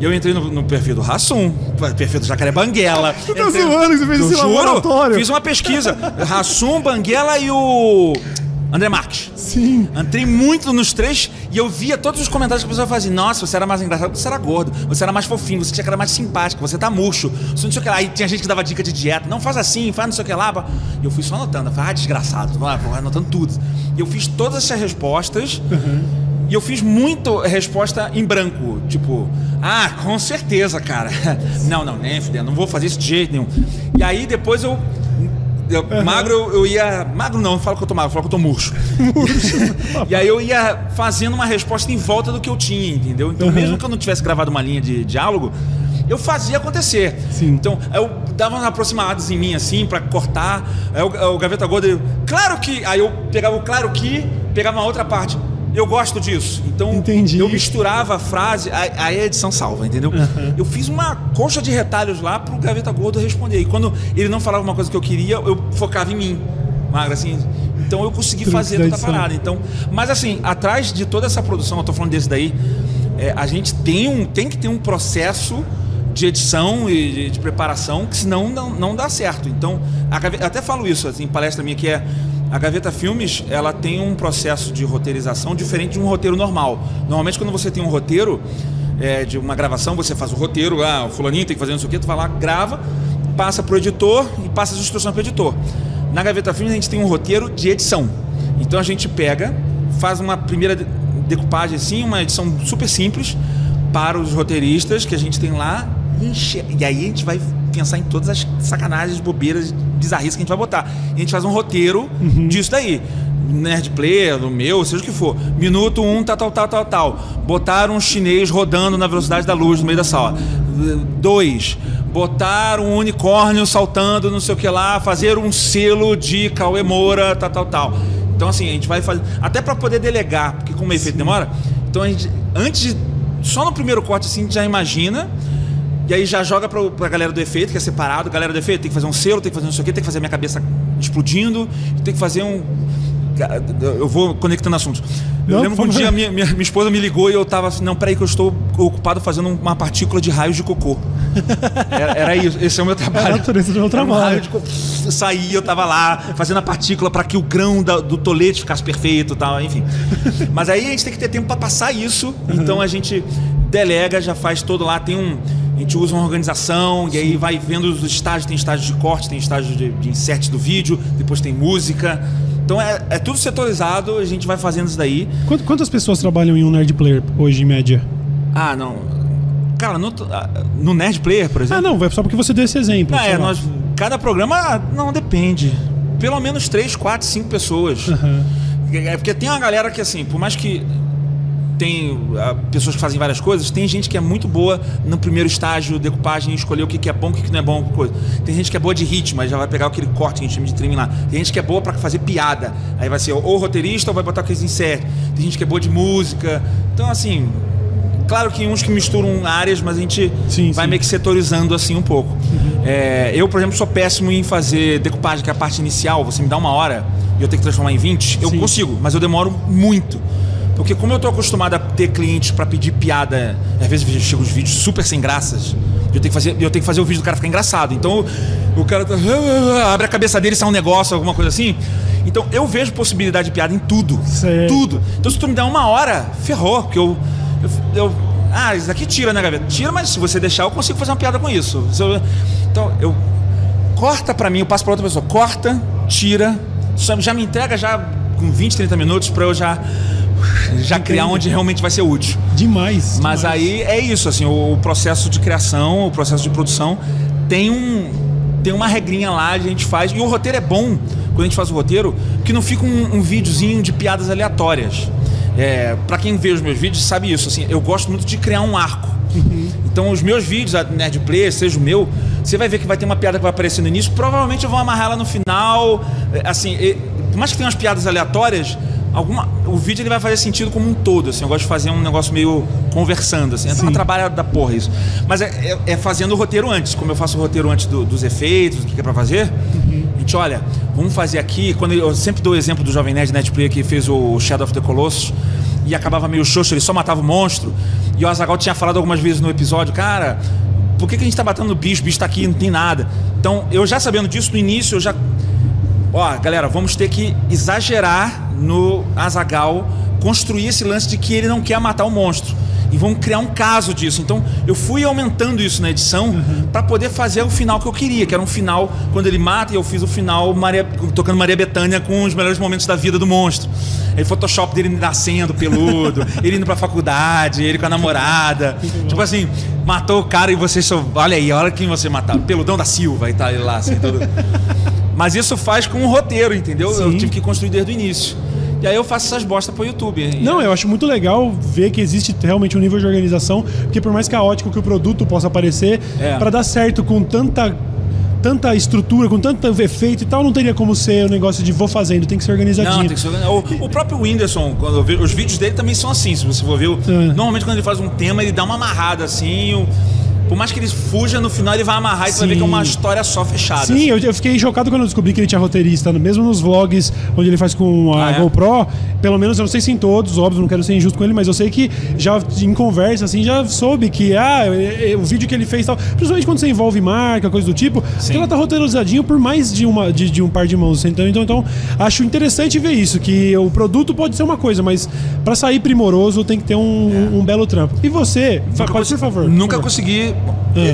E eu entrei no, no perfil do Rassum, perfil do Jacaré Banguela. Você tá zoando que você fez esse juro, laboratório. Fiz uma pesquisa. Rassum, Banguela e o André Marques. Sim. Entrei muito nos três e eu via todos os comentários que a pessoa fazia. Nossa, você era mais engraçado, você era gordo, você era mais fofinho, você tinha cara mais simpático, você tá murcho, você não sei o que lá. Aí tinha gente que dava dica de dieta, não faz assim, faz não sei o que lá. E eu fui só anotando, eu falei, ah, desgraçado, vou anotando tudo. E eu fiz todas essas respostas. E eu fiz muito resposta em branco, tipo, ah, com certeza, cara. [laughs] Não, não, nem fudendo, não vou fazer isso de jeito nenhum. E aí depois eu. Eu- Magro, eu, ia. Magro não, não falo que eu tô magro, eu falo que eu tô murcho. [laughs] e aí eu ia fazendo uma resposta em volta do que eu tinha, entendeu? Então, mesmo que eu não tivesse gravado uma linha de diálogo, eu fazia acontecer. Sim. Então, eu dava umas aproximadas em mim, assim, pra cortar. Aí o, o Gaveta Gordo, ele, claro que. Aí eu pegava o claro que, pegava uma outra parte. Eu gosto disso. Então, Entendi. eu misturava a frase, aí a edição salva, entendeu? Eu fiz uma coxa de retalhos lá pro Gaveta Gordo responder. E quando ele não falava uma coisa que eu queria, eu focava em mim. magra, assim. Então eu consegui fazer toda a parada. Então, mas assim, atrás de toda essa produção, eu tô falando desse daí, é, a gente tem, um, tem que ter um processo de edição e de, de preparação, que senão não, não dá certo. Então, eu até falo isso assim, em palestra minha, que é a Gaveta Filmes, ela tem um processo de roteirização diferente de um roteiro normal. Normalmente, quando você tem um roteiro é, de uma gravação, você faz o roteiro, ah, o fulaninho tem que fazer não sei o quê, tu vai lá, grava, passa pro editor e passa as instruções pro editor. Na Gaveta Filmes, a gente tem um roteiro de edição. Então, a gente pega, faz uma primeira decupagem assim, uma edição super simples para os roteiristas que a gente tem lá, e aí a gente vai pensar em todas as sacanagens, bobeiras, bizarrices que a gente vai botar. E a gente faz um roteiro uhum. disso daí. Nerd Player, do meu, seja o que for. Minuto um, tal, tal, tal, tal, tal. Botaram um chinês rodando na velocidade da luz no meio da sala. Dois. Botar um unicórnio saltando, não sei o que lá, fazer um selo de Cauê Moura, tal, tal, tal. Então, assim, a gente vai fazer. Até para poder delegar, porque como o efeito demora, então a gente, antes de. Só no primeiro corte, assim, a gente já imagina e aí já joga pra, pra galera do efeito, que é separado. Galera do efeito tem que fazer um selo, tem que fazer não sei o quê, tem que fazer minha cabeça explodindo, tem que fazer um. Eu vou conectando assuntos. Eu não, lembro que um dia minha, minha, minha, esposa me ligou e eu tava assim, não, peraí que eu estou ocupado fazendo uma partícula de raios de cocô. [laughs] Era, era isso, esse é o meu trabalho. É a natureza do meu trabalho. Um saí, eu tava lá fazendo a partícula para que o grão da, do tolete ficasse perfeito e tal, enfim. Mas aí a gente tem que ter tempo para passar isso, uhum. então a gente delega, já faz todo lá, tem um a gente usa uma organização e aí vai vendo os estágios, tem estágio de corte, tem estágio de, de insert do vídeo, depois tem música. Então é, é, tudo setorizado, a gente vai fazendo isso daí. Quantas pessoas trabalham em um Nerd Player hoje, em média? Ah, não. Cara, no, ah, no Nerd Player, por exemplo. Ah, não, só porque você deu esse exemplo. Ah, é, nós, cada programa, não, depende. Pelo menos 3, 4, 5 pessoas. Uhum. É porque tem uma galera que, assim, por mais que tem uh, pessoas que fazem várias coisas, tem gente que é muito boa no primeiro estágio, decupagem, escolher o que, que é bom, o que, que não é bom, coisa. Tem gente que é boa de ritmo, aí já vai pegar aquele corte que a gente chama de trim lá. Tem gente que é boa para fazer piada, aí vai ser ou roteirista ou vai botar aqueles insert. Tem gente que é boa de música. Então, assim, claro que uns que misturam áreas, mas a gente sim, vai sim. meio que setorizando assim um pouco. Uhum. É, eu, por exemplo, sou péssimo em fazer decupagem, que é a parte inicial, você me dá uma hora e eu tenho que transformar em 20, eu sim. consigo, mas eu demoro muito. Porque como eu tô acostumado a ter clientes para pedir piada, às vezes chegam os vídeos super sem graças, eu tenho que fazer, eu tenho que fazer o vídeo do cara ficar engraçado. Então o cara tá, [laughs] abre a cabeça dele, sai um negócio, alguma coisa assim. Então eu vejo possibilidade de piada em tudo. Sei. Tudo. Então se tu me der uma hora, ferrou, porque eu, eu, eu ah, isso aqui tira, né, gaveta? Tira, mas se você deixar, eu consigo fazer uma piada com isso. Então, eu. Corta pra mim, eu passo pra outra pessoa. Corta, tira, já me entrega já com 20, 30 minutos pra eu já já criar onde realmente vai ser útil. Demais. Mas demais. aí é isso, assim, o, processo de criação, o processo de produção tem um tem uma regrinha lá, a gente faz. E o roteiro é bom, quando a gente faz o roteiro, que não fica um, um videozinho de piadas aleatórias. É, para quem vê os meus vídeos sabe isso, assim, eu gosto muito de criar um arco. Uhum. Então os meus vídeos, a Nerd Play, seja o meu, você vai ver que vai ter uma piada que vai aparecer no início, provavelmente eu vou amarrar ela no final. É, assim, e, por mais que tenha umas piadas aleatórias, alguma, o vídeo ele vai fazer sentido como um todo, assim. Eu gosto de fazer um negócio meio conversando, assim. É uma trabalho da porra isso. Mas é, é, é, fazendo o roteiro antes. Como eu faço o roteiro antes do, dos efeitos, o que é pra fazer. Uhum. A gente, olha, vamos fazer aqui. Quando eu, eu sempre dou o exemplo do Jovem Nerd Netplay que fez o Shadow of the Colossus e acabava meio xoxo, ele só matava o monstro. E o Azagal tinha falado algumas vezes no episódio, cara, por que, que a gente tá matando o bicho? O bicho tá aqui, não tem nada. Então, eu já sabendo disso, no início, eu já ó, galera, vamos ter que exagerar no Azagal, construir esse lance de que ele não quer matar o monstro. E vamos criar um caso disso. Então, eu fui aumentando isso na edição uhum. para poder fazer o final que eu queria, que era um final quando ele mata, e eu fiz o final Maria, tocando Maria Bethânia com os melhores momentos da vida do monstro. Aí, Photoshop dele nascendo peludo, [laughs] ele indo pra faculdade, ele com a namorada. tipo assim, matou o cara e você só. Olha aí, olha quem você matar. Peludão da Silva e tá ele lá, assim, todo. [laughs] Mas isso faz com um roteiro, entendeu? Sim. Eu tive que construir desde o início. E aí eu faço essas bostas pro YouTube. Não, eu acho muito legal ver que existe realmente um nível de organização, porque por mais caótico que o produto possa parecer, é. para dar certo com tanta tanta estrutura, com tanto efeito e tal, não teria como ser o um negócio de vou fazendo, tem que ser organizadinho. Não, tem que ser organizadinho. O, o próprio Whindersson, quando vejo, os vídeos dele também são assim, se você for ver. É. Normalmente quando ele faz um tema, ele dá uma amarrada assim. O, Por mais que ele fuja, no final ele vai amarrar e tu vai ver que é uma história só fechada. Sim, eu, eu fiquei chocado quando eu descobri que ele tinha roteirista, mesmo nos vlogs onde ele faz com a Ah, é? GoPro. Pelo menos, eu não sei se em todos, óbvio, não quero ser injusto com ele, mas eu sei que já em conversa, assim, já soube que, ah, é- é o vídeo que ele fez tal. Principalmente quando você envolve marca, coisa do tipo, que ela tá roteirizadinho por mais de, uma, de, de um par de mãos. Então, então, então, acho interessante ver isso, que o produto pode ser uma coisa, mas pra sair primoroso tem que ter um, um belo trampo. E você, fa- pode, por favor. Nunca por favor. consegui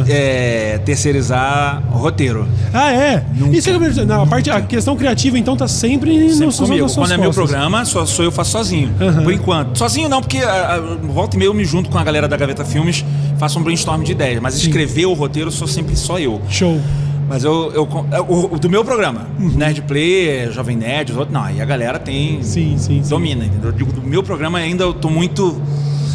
é, terceirizar roteiro. Ah, é? Nunca. Isso é que eu- não, a, parte, a questão criativa, então, tá sempre, Sempre no, comigo. Quando é meu costas. programa, só sou eu faço sozinho. Por enquanto. Sozinho não, porque a, a, volta e meia eu me junto com a galera da Gaveta Filmes, faço um brainstorm de ideias. Mas escrever o roteiro sou sempre só eu. Show. Mas eu. eu é, do meu programa, Uhum. Nerd Play, Jovem Nerd, os outros. Não, aí a galera tem. Sim, sim, sim. Domina, entendeu? Eu digo, do meu programa ainda eu tô muito.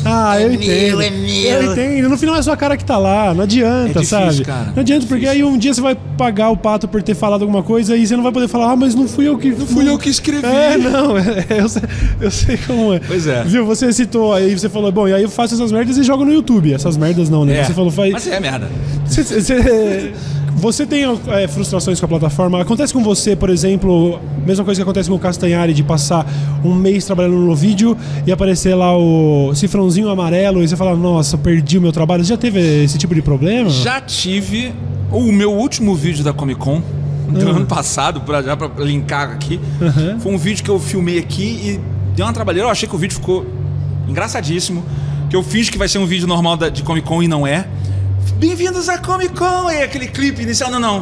Ah, eu É entendo. meu, é meu. Eu entendo. No final é sua cara que tá lá. Não adianta, É difícil, sabe? cara. Não adianta, porque aí um dia você vai pagar o pato por ter falado alguma coisa e você não vai poder falar, ah, mas não fui eu que. Não fui eu que escrevi. É, não. [laughs] é, eu, sei, eu sei como é. Pois é. Viu? Você citou aí, você falou, bom, e aí eu faço essas merdas e jogo no YouTube. Essas merdas não, né? É. Você falou, faz. Mas é merda. Você, você- você tem é, frustrações com a plataforma? Acontece com você, por exemplo, mesma coisa que acontece com o Castanhari, de passar um mês trabalhando no vídeo e aparecer lá o cifrãozinho amarelo e você fala, nossa, perdi o meu trabalho. Você já teve esse tipo de problema? Já tive o meu último vídeo da Comic Con do ano passado, pra, já pra linkar aqui. Uhum. Foi um vídeo que eu filmei aqui e deu uma trabalheira. Eu achei que o vídeo ficou engraçadíssimo. Que eu fiz que vai ser um vídeo normal da- de Comic Con e não é. Bem-vindos à Comic Con! E aquele clipe inicial, não, não.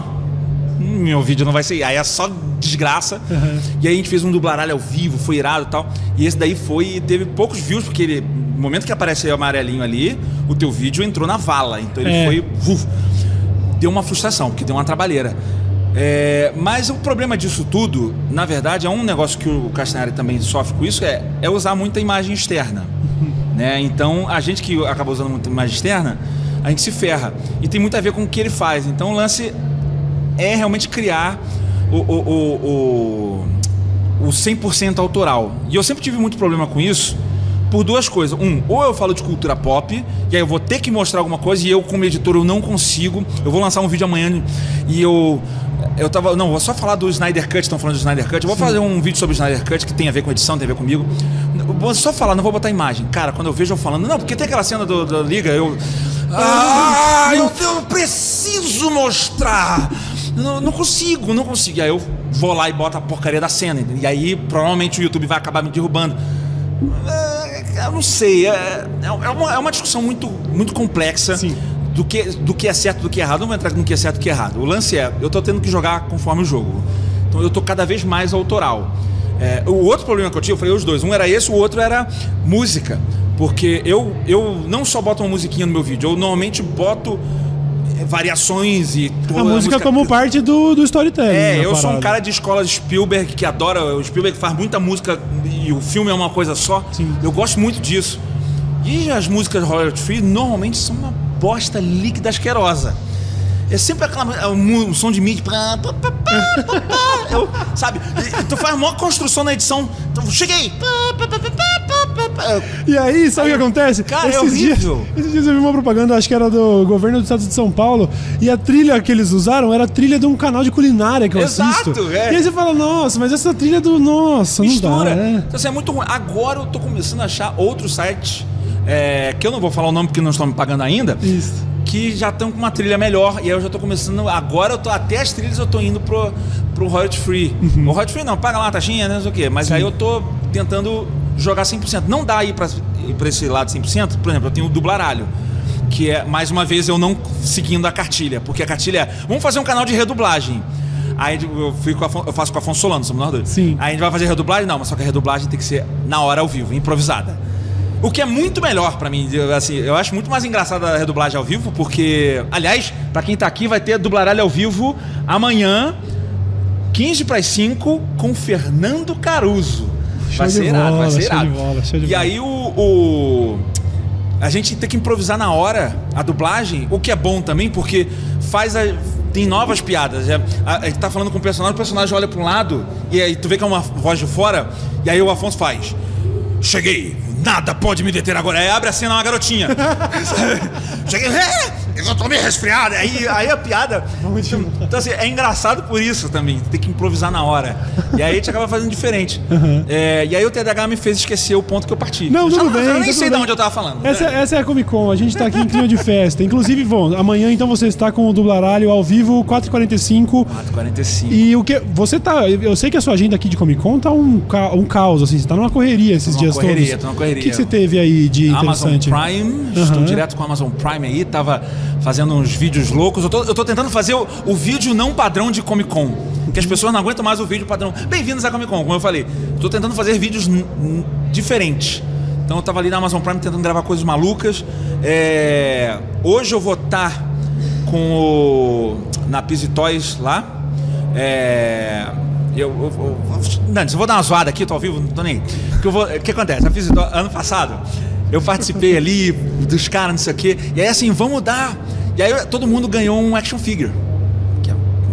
Hum, Meu vídeo não vai ser. Aí é só desgraça. Uhum. E aí a gente fez um dublaralho ao vivo, foi irado e tal. E esse daí foi. Teve poucos views, porque ele. No momento que apareceu o amarelinho ali, o teu vídeo entrou na vala. Então ele É. foi. vuf. deu uma frustração, porque deu uma trabalheira. É, mas o problema disso tudo, na verdade, é um negócio que o Castanhari também sofre com isso, é, é usar muita imagem externa. né? Então, a gente que acaba usando muita imagem externa, a gente se ferra. E tem muito a ver com o que ele faz. Então, o lance é realmente criar o, o, o, o, o 100% autoral. E eu sempre tive muito problema com isso por duas coisas. Um, ou eu falo de cultura pop, e aí eu vou ter que mostrar alguma coisa, e eu, como editor, eu não consigo. Eu vou lançar um vídeo amanhã e eu. Eu tava. Não, vou só falar do Snyder Cut, estão falando do Snyder Cut. Eu vou fazer um vídeo sobre o Snyder Cut que tem a ver com edição, tem a ver comigo. Vou só falar, não vou botar imagem. Cara, quando eu vejo eu falando, não, porque tem aquela cena do, da Liga, eu. Ah, eu, eu preciso mostrar! Não, não consigo, não consigo. Aí eu vou lá e boto a porcaria da cena. E aí provavelmente o YouTube vai acabar me derrubando. É, Eu não sei, é, é uma, é uma discussão muito, muito complexa Sim. do que, do que é certo e do que é errado. Não vou entrar no que é certo e do que é errado. O lance é, eu tô tendo que jogar conforme o jogo. Então eu tô cada vez mais autoral. É, o outro problema que eu tinha, eu falei os dois. Um era esse, o outro era música. Porque eu, eu não só boto uma musiquinha no meu vídeo, eu normalmente boto é, variações e toda A música como parte do, do storytelling. é, eu sou um parada. cara de escola de Spielberg que adora. O Spielberg faz muita música e o filme é uma coisa só. Sim. Eu gosto muito disso. E as músicas royalty free normalmente são uma bosta líquida asquerosa. É sempre aquela, é um, um som de pá. Eu, sabe? Tu faz a maior construção na edição. Então, cheguei! E aí, sabe o que acontece? Cara, é horrível. Dias, esses dias eu vi uma propaganda, acho que era do governo do estado de São Paulo, e a trilha que eles usaram era a trilha de um canal de culinária que eu Exato, assisto. é. E aí você fala, nossa, mas essa trilha do. Nossa, não mistura. dá. né? Então, assim, é muito ruim. Agora eu tô começando a achar outros sites, é, que eu não vou falar o nome porque não estão me pagando ainda, Isso. que já estão com uma trilha melhor. E aí eu já tô começando. Agora eu tô. Até as trilhas eu tô indo pro, pro royalty free. Uhum. O royalty free não, paga lá a taxinha, né? Não sei o quê. Mas aí eu tô tentando jogar 100%. Não dá ir pra esse lado 100%. Por exemplo, eu tenho o dublaralho. Que é, mais uma vez, eu não seguindo a cartilha. Porque a cartilha é: vamos fazer um canal de redublagem. Aí eu, com a Afon- eu faço com a Afonso Solano, somos nós dois. Sim. Aí a gente vai fazer redublagem? Não, mas só que a redublagem tem que ser na hora ao vivo, improvisada. O que é muito melhor pra mim, eu, assim, eu acho muito mais engraçada a redublagem ao vivo, porque, aliás, pra quem tá aqui vai ter dublaralho ao vivo amanhã, 15 para 5, com Fernando Caruso. Vai ser irado, bola, vai ser irado. bola, E bola. aí o, o- a gente tem que improvisar na hora a dublagem, o que é bom também, porque faz a, tem novas piadas. É, a, a gente tá falando com o personagem, o personagem olha para um lado e aí tu vê que é uma voz de fora, e aí o Afonso faz: Cheguei, nada pode me deter agora. Aí abre a cena uma garotinha. [laughs] [laughs] Cheguei, é, eu tô meio resfriado. Aí, aí a piada. Então, assim, é engraçado por isso também, ter que improvisar na hora. E aí a gente acaba fazendo diferente. É, e aí o TDAH me fez esquecer o ponto que eu parti. Não, tudo bem, Eu nem sei de bem. onde eu tava falando. Essa, essa é a Comic Con, a gente tá aqui em clima de festa. Inclusive, bom, amanhã então você está com o Dublaralho ao vivo, 4h45. 4h45. E o que. Você tá. Eu sei que a sua agenda aqui de Comic Con tá um, ca- um caos, assim, você tá numa correria esses numa dias correria, todos. tô numa correria. O que, que você teve aí de Amazon interessante? Prime, estou direto com a Amazon Prime aí, tava fazendo uns vídeos loucos. Eu tô, eu tô tentando fazer o, o vídeo não padrão de Comic Con. Que as pessoas não aguentam mais o vídeo padrão. Bem-vindos à Comic Con, como eu falei. Tô tentando fazer vídeos diferentes. Então eu tava ali na Amazon Prime tentando gravar coisas malucas. É, Hoje eu vou estar com o. na Toys lá. É, eu, eu, eu, Nantes, eu vou dar uma zoada aqui, tô ao vivo, não tô nem. aí. Que eu O que acontece? A Toys, ano passado, eu participei ali dos caras, não sei o quê. E aí assim, vamos dar. E aí todo mundo ganhou um action figure. Que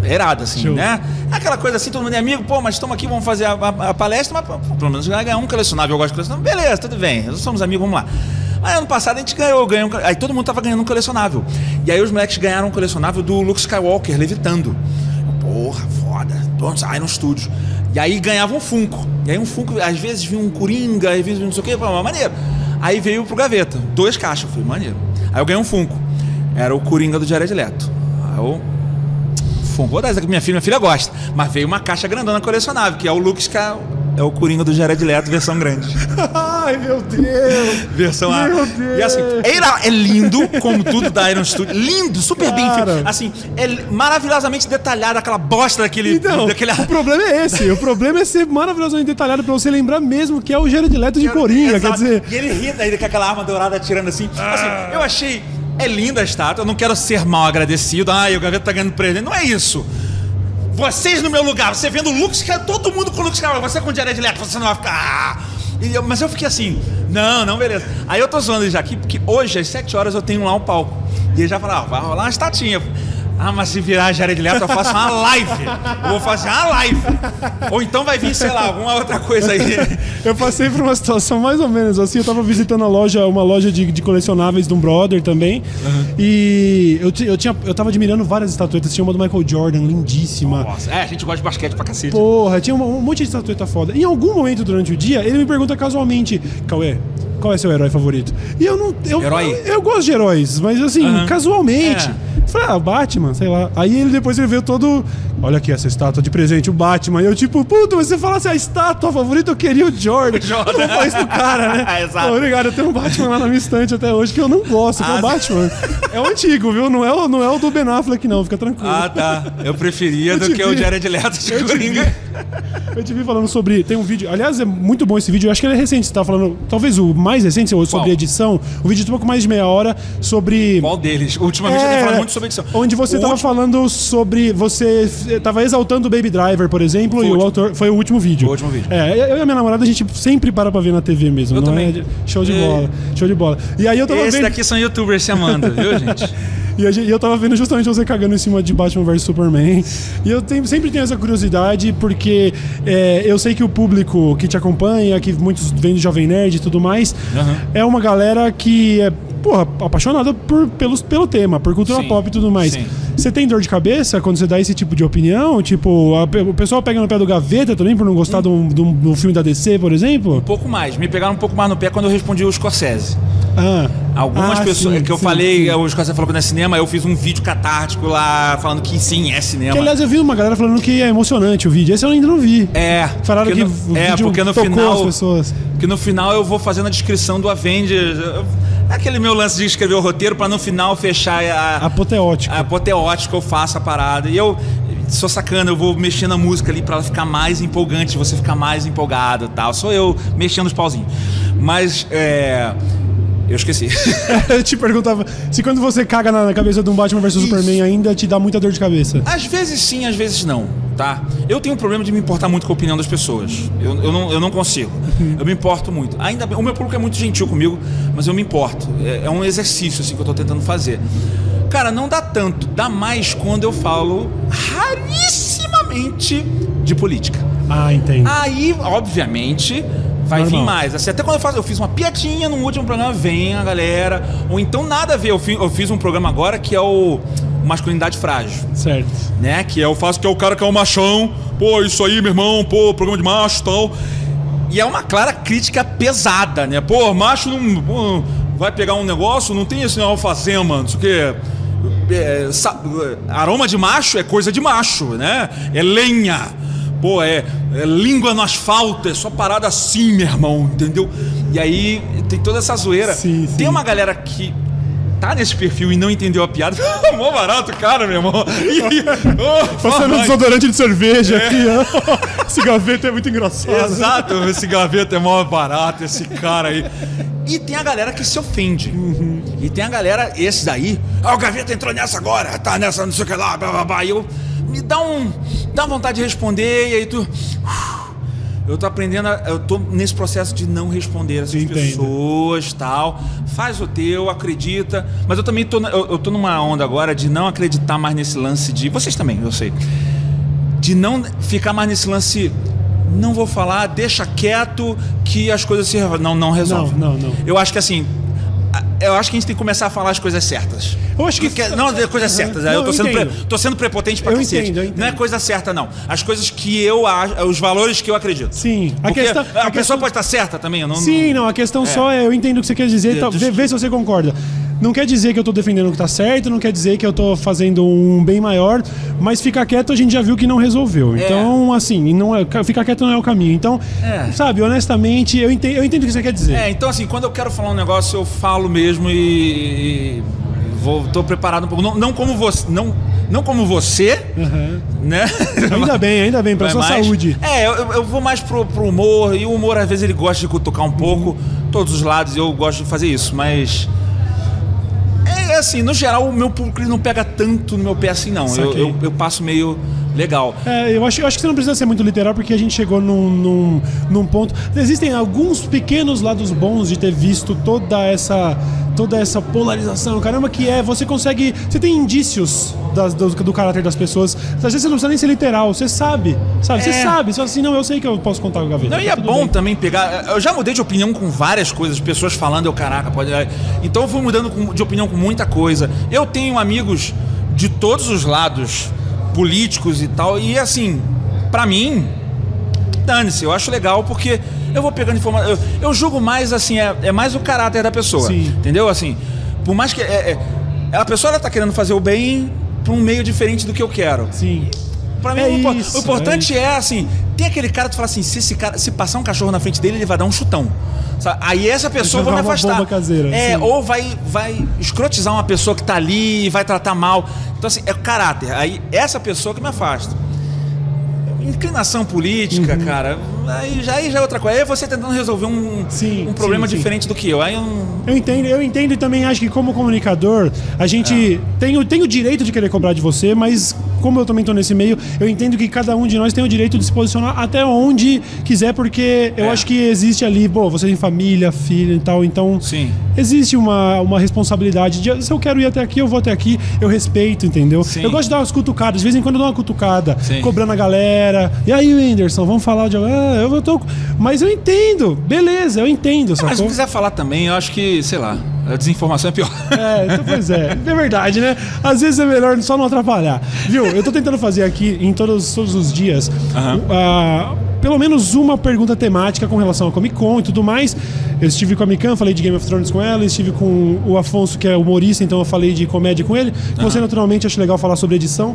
é irado, assim, Show. né? Aquela coisa assim, todo mundo é amigo, pô, mas estamos aqui, vamos fazer a, a- a palestra, mas pô, pelo menos vai ganhar um colecionável, eu gosto de colecionável. Beleza, tudo bem, nós somos amigos, vamos lá. Aí ano passado a gente ganhou, ganhou um, aí todo mundo tava ganhando um colecionável. E aí os moleques ganharam um colecionável do Luke Skywalker, levitando. Porra, foda. Vamos aí no estúdio. E aí ganhava um Funko. E aí um Funko, às vezes vinha um Coringa, às vezes vinha não sei o mas maneiro. Aí veio pro gaveta, duas caixas, eu falei, maneiro. Aí eu ganhei um Funko. Era o Coringa do Jared Leto. Aí eu Funko. Vou dar essa que minha filha, minha filha gosta. Mas veio uma caixa grandona colecionável, que é o Luke Sky, é o Coringa do Jared Leto, versão grande. [laughs] Ai, meu Deus! Versão A. Meu Deus. E assim, é, é lindo, como tudo da Iron Studio. Lindo, super bem Cara. feito. Assim, é maravilhosamente detalhado, aquela bosta daquele. Então, daquele... o problema é esse. O problema é ser maravilhosamente detalhado pra você lembrar mesmo que é o Jared Leto de Coringa. Exato. Quer dizer, E ele ri daí com aquela arma dourada atirando assim. Assim, eu achei. É linda a estátua, eu não quero ser mal agradecido. Ai, o Gaveta tá ganhando presente. Não é isso. Vocês no meu lugar, você vendo o Luke Skywalker, todo mundo com o Skywalker, você com o Jared Leto, você não vai ficar. "Ah!" Eu- mas eu fiquei assim, não, não, beleza. Aí eu tô zoando ele já aqui, porque hoje, às 7 horas, eu tenho lá um palco. E ele já fala, ah, vai rolar uma estatinha. Ah, mas se virar Jared Leto, eu faço uma live. Eu vou fazer uma live. Ou então vai vir, sei lá, alguma outra coisa aí. eu passei por uma situação mais ou menos assim. Eu tava visitando a loja, uma loja de, de colecionáveis de um brother também. E eu, eu, tinha, eu tava admirando várias estatuetas. Tinha uma do Michael Jordan, lindíssima. Nossa, é, a gente gosta de basquete pra cacete. Porra, tinha um, um monte de estatueta foda. Em algum momento durante o dia, ele me pergunta casualmente: Cauê, qual é seu herói favorito? E eu não. Eu, Herói? Eu, eu gosto de heróis, mas assim, Aham. casualmente. É. Falei, ah, Batman, sei lá. Aí ele depois ele veio todo. Olha aqui essa estátua de presente, o Batman. E eu, tipo, puta, mas você falasse a estátua favorita, eu queria o Jordan. [laughs] Jordan. Eu não isso pro cara, né? [laughs] Exato. Pô, Obrigado, eu tenho um Batman lá na minha estante até hoje que eu não gosto, que é Ah, o Batman. É o antigo, viu? Não é o, não é o do Ben Affleck, não, fica tranquilo. Ah, tá. Eu preferia [laughs] Eu do te que o vi. Jared Leto de Eu te Coringa. Eu te vi falando sobre. Tem um vídeo. Aliás, é muito bom esse vídeo. Eu acho que ele é recente. Você tá falando. Talvez o mais recente, ou sobre Qual? edição. Um vídeo de um pouco mais de meia hora sobre. Qual deles? Ultimamente eu tenho É, falado muito sobre edição. Onde você O tava último- falando sobre. Você f- tava exaltando o Baby Driver, por exemplo, Foi e o o último. autor. Foi o último vídeo. O último vídeo. É, eu e a minha namorada, a gente sempre para pra ver na TV mesmo. Eu não também. é Show de bola. Show de bola. E aí eu tava Esse vendo. daqui são youtubers se amando, viu, [laughs] gente? E gente- e eu tava vendo justamente você cagando em cima de Batman vs Superman. E eu tenho- sempre tenho essa curiosidade, porque é, eu sei que o público que te acompanha, que muitos vêm de Jovem Nerd e tudo mais, Aham. é uma galera que é, porra, apaixonada por, pelos, pelo tema, por cultura Sim, pop e tudo mais. sim. Você tem dor de cabeça quando você dá esse tipo de opinião? Tipo, a o pessoal pega no pé do gaveta também por não gostar de um, de um- de um filme da DC, por exemplo? Um pouco mais. Me pegaram um pouco mais no pé quando eu respondi o Scorsese. Ah. Algumas Ah, pessoas sim, que eu sim, falei, sim. o Scorsese falou que não é cinema, eu fiz um vídeo catártico lá falando que sim, é cinema. Que, aliás, eu vi uma galera falando que é emocionante o vídeo. Esse eu ainda não vi. É, Falaram porque que no, é, porque no final, as pessoas. que no final eu vou fazendo a descrição do Avengers. Eu- Aquele meu lance de escrever o roteiro pra no final fechar a, Apoteótico. a apoteótica, eu faço a parada. E eu sou sacana, eu vou mexendo a música ali pra ela ficar mais empolgante, você ficar mais empolgado e tal. Sou eu mexendo os pauzinhos. Mas, é. Eu esqueci. [laughs] Eu te perguntava se quando você caga na cabeça de um Batman vs. Superman ainda te dá muita dor de cabeça. Às vezes sim, às vezes não, tá? Eu tenho um problema de me importar muito com a opinião das pessoas. Eu, eu, não, eu não consigo. Eu me importo muito. Ainda bem, o meu público é muito gentil comigo, mas eu me importo. É, é um exercício assim que eu tô tentando fazer. Cara, não dá tanto, dá mais quando eu falo rarissimamente de política. Ah, entendo. Aí, obviamente, Vai vir mais. Assim, até quando eu faço, eu fiz uma piadinha no último programa, vem a galera. Ou então nada a ver. Eu fi- eu fiz, um programa agora que é o Masculinidade Frágil. Certo. Né? Que é o faço que é o cara que é o machão. Pô, isso aí, meu irmão, pô, programa de macho e tal. E é uma clara crítica pesada, né? Pô, macho não. pô, vai pegar um negócio, não tem esse negócio alfazema, não sei o quê. É, aroma de macho é coisa de macho, né? É lenha. Pô, é, é língua no asfalto, é só parada assim, meu irmão, entendeu? E aí tem toda essa zoeira. Sim, sim. Tem uma galera que tá nesse perfil e não entendeu a piada. [laughs] Mó barato, cara, meu irmão. E, oh, Passando um desodorante de cerveja aqui, ó. Esse gaveta é muito engraçado. Exato, esse gaveta é mó barato, esse cara aí. E tem a galera que se ofende. E tem a galera, esse daí, ah, o gaveta entrou nessa agora, tá nessa, não sei o que lá, blá blá blá. E eu me dá um. Dá vontade de responder, e aí tu. Eu tô aprendendo, a- eu tô nesse processo de não responder essas Entendo. pessoas tal. Faz o teu, acredita. Mas eu também tô, na- eu, eu tô numa onda agora de não acreditar mais nesse lance de. Vocês também, eu sei de não ficar mais nesse lance. Não vou falar, deixa quieto que as coisas se resolvem. Não, não resolve. Não, não, não. Eu acho que assim. Eu acho que a gente tem que começar a falar as coisas certas. Eu acho que- Porque- não, é coisas certas. Não, eu tô eu sendo, pre- tô sendo prepotente pra Eu cacete. entendo, entendo. Não é coisa certa, não. As coisas que eu acho, os valores que eu acredito. Sim. A Porque questão- a, a pessoa questão- pode estar certa também. Não, Sim, não, a questão só é, eu entendo o que você quer dizer, É, tá, vê, vê se você concorda. Não quer dizer que eu tô defendendo o que tá certo, não quer dizer que eu tô fazendo um bem maior, mas ficar quieto a gente já viu que não resolveu. É. Então, assim, não é, ficar quieto não é o caminho. Então, É. sabe, honestamente, eu entendo, eu entendo o que você quer dizer. É, então assim, quando eu quero falar um negócio, eu falo mesmo e. e vou, tô preparado um pouco. Não, não como você. Não, não como você, Aham. né? [laughs] Ainda bem, ainda bem, pra Vai sua mais- saúde. É, eu, eu vou mais pro, pro humor, e o humor às vezes ele gosta de cutucar um pouco, todos os lados, eu gosto de fazer isso, mas. Assim, no geral, o meu público não pega tanto no meu pé assim, não. Eu, eu, eu passo meio legal. É, eu acho, eu acho que você não precisa ser muito literal porque a gente chegou num, num, num ponto. Existem alguns pequenos lados bons de ter visto toda essa toda essa polarização, caramba, que é você consegue, você tem indícios das- do, do caráter das pessoas. Às vezes você não precisa nem ser literal, você sabe, sabe? Você É. sabe, só assim, não, eu sei que eu posso contar com o gaveta. Não, e tá é bom bem. também pegar. Eu já mudei de opinião com várias coisas, pessoas falando, eu, caraca, pode. Então eu fui mudando de opinião com muita coisa. Eu tenho amigos de todos os lados, políticos e tal, e assim, pra mim, dane-se, eu acho legal porque eu vou pegando informação. Eu, eu julgo mais assim, é, é mais o caráter da pessoa. Sim. Entendeu? Assim, por mais que. É, é- a pessoa ela tá querendo fazer o bem pra um meio diferente do que eu quero. Sim. Pra mim, É o, isso, o importante é, assim, tem aquele cara que fala assim, se esse cara, se passar um cachorro na frente dele, ele vai dar um chutão. Sabe? Aí essa pessoa vai me afastar. caseira, é, sim. ou vai, vai escrotizar uma pessoa que tá ali e vai tratar mal. Então, assim, é o caráter. Aí essa pessoa que me afasta. Inclinação política, Uhum. cara, aí já, aí já é outra coisa. Aí é você tentando resolver um, Sim, um problema sim, sim. diferente do que eu. Aí eu não. Eu entendo, eu entendo e também acho que como comunicador, a gente É. tem, o, tem o direito de querer cobrar de você, mas como eu também tô nesse meio, eu entendo que cada um de nós tem o direito de se posicionar até onde quiser, porque eu É. acho que existe ali, pô, você tem família, filho e tal, então Sim. existe uma, uma responsabilidade de se eu quero ir até aqui, eu vou até aqui, eu respeito, entendeu? Sim. Eu gosto de dar umas cutucadas, de vez em quando eu dou uma cutucada, Sim. cobrando a galera. E aí, Whindersson, vamos falar de. Ah, eu tô. Mas eu entendo, beleza, eu entendo, Mas se quiser falar também, eu acho que, sei lá, a desinformação é pior. É, então, pois é. É verdade, né? Às vezes é melhor só não atrapalhar. Viu? Eu tô tentando fazer aqui em todos, todos os dias Aham. ah, pelo menos uma pergunta temática com relação ao Comic Con e tudo mais. Eu estive com a Mikan, falei de Game of Thrones com ela, estive com o Afonso, que é humorista, então eu falei de comédia com ele. Você, naturalmente, acho legal falar sobre edição.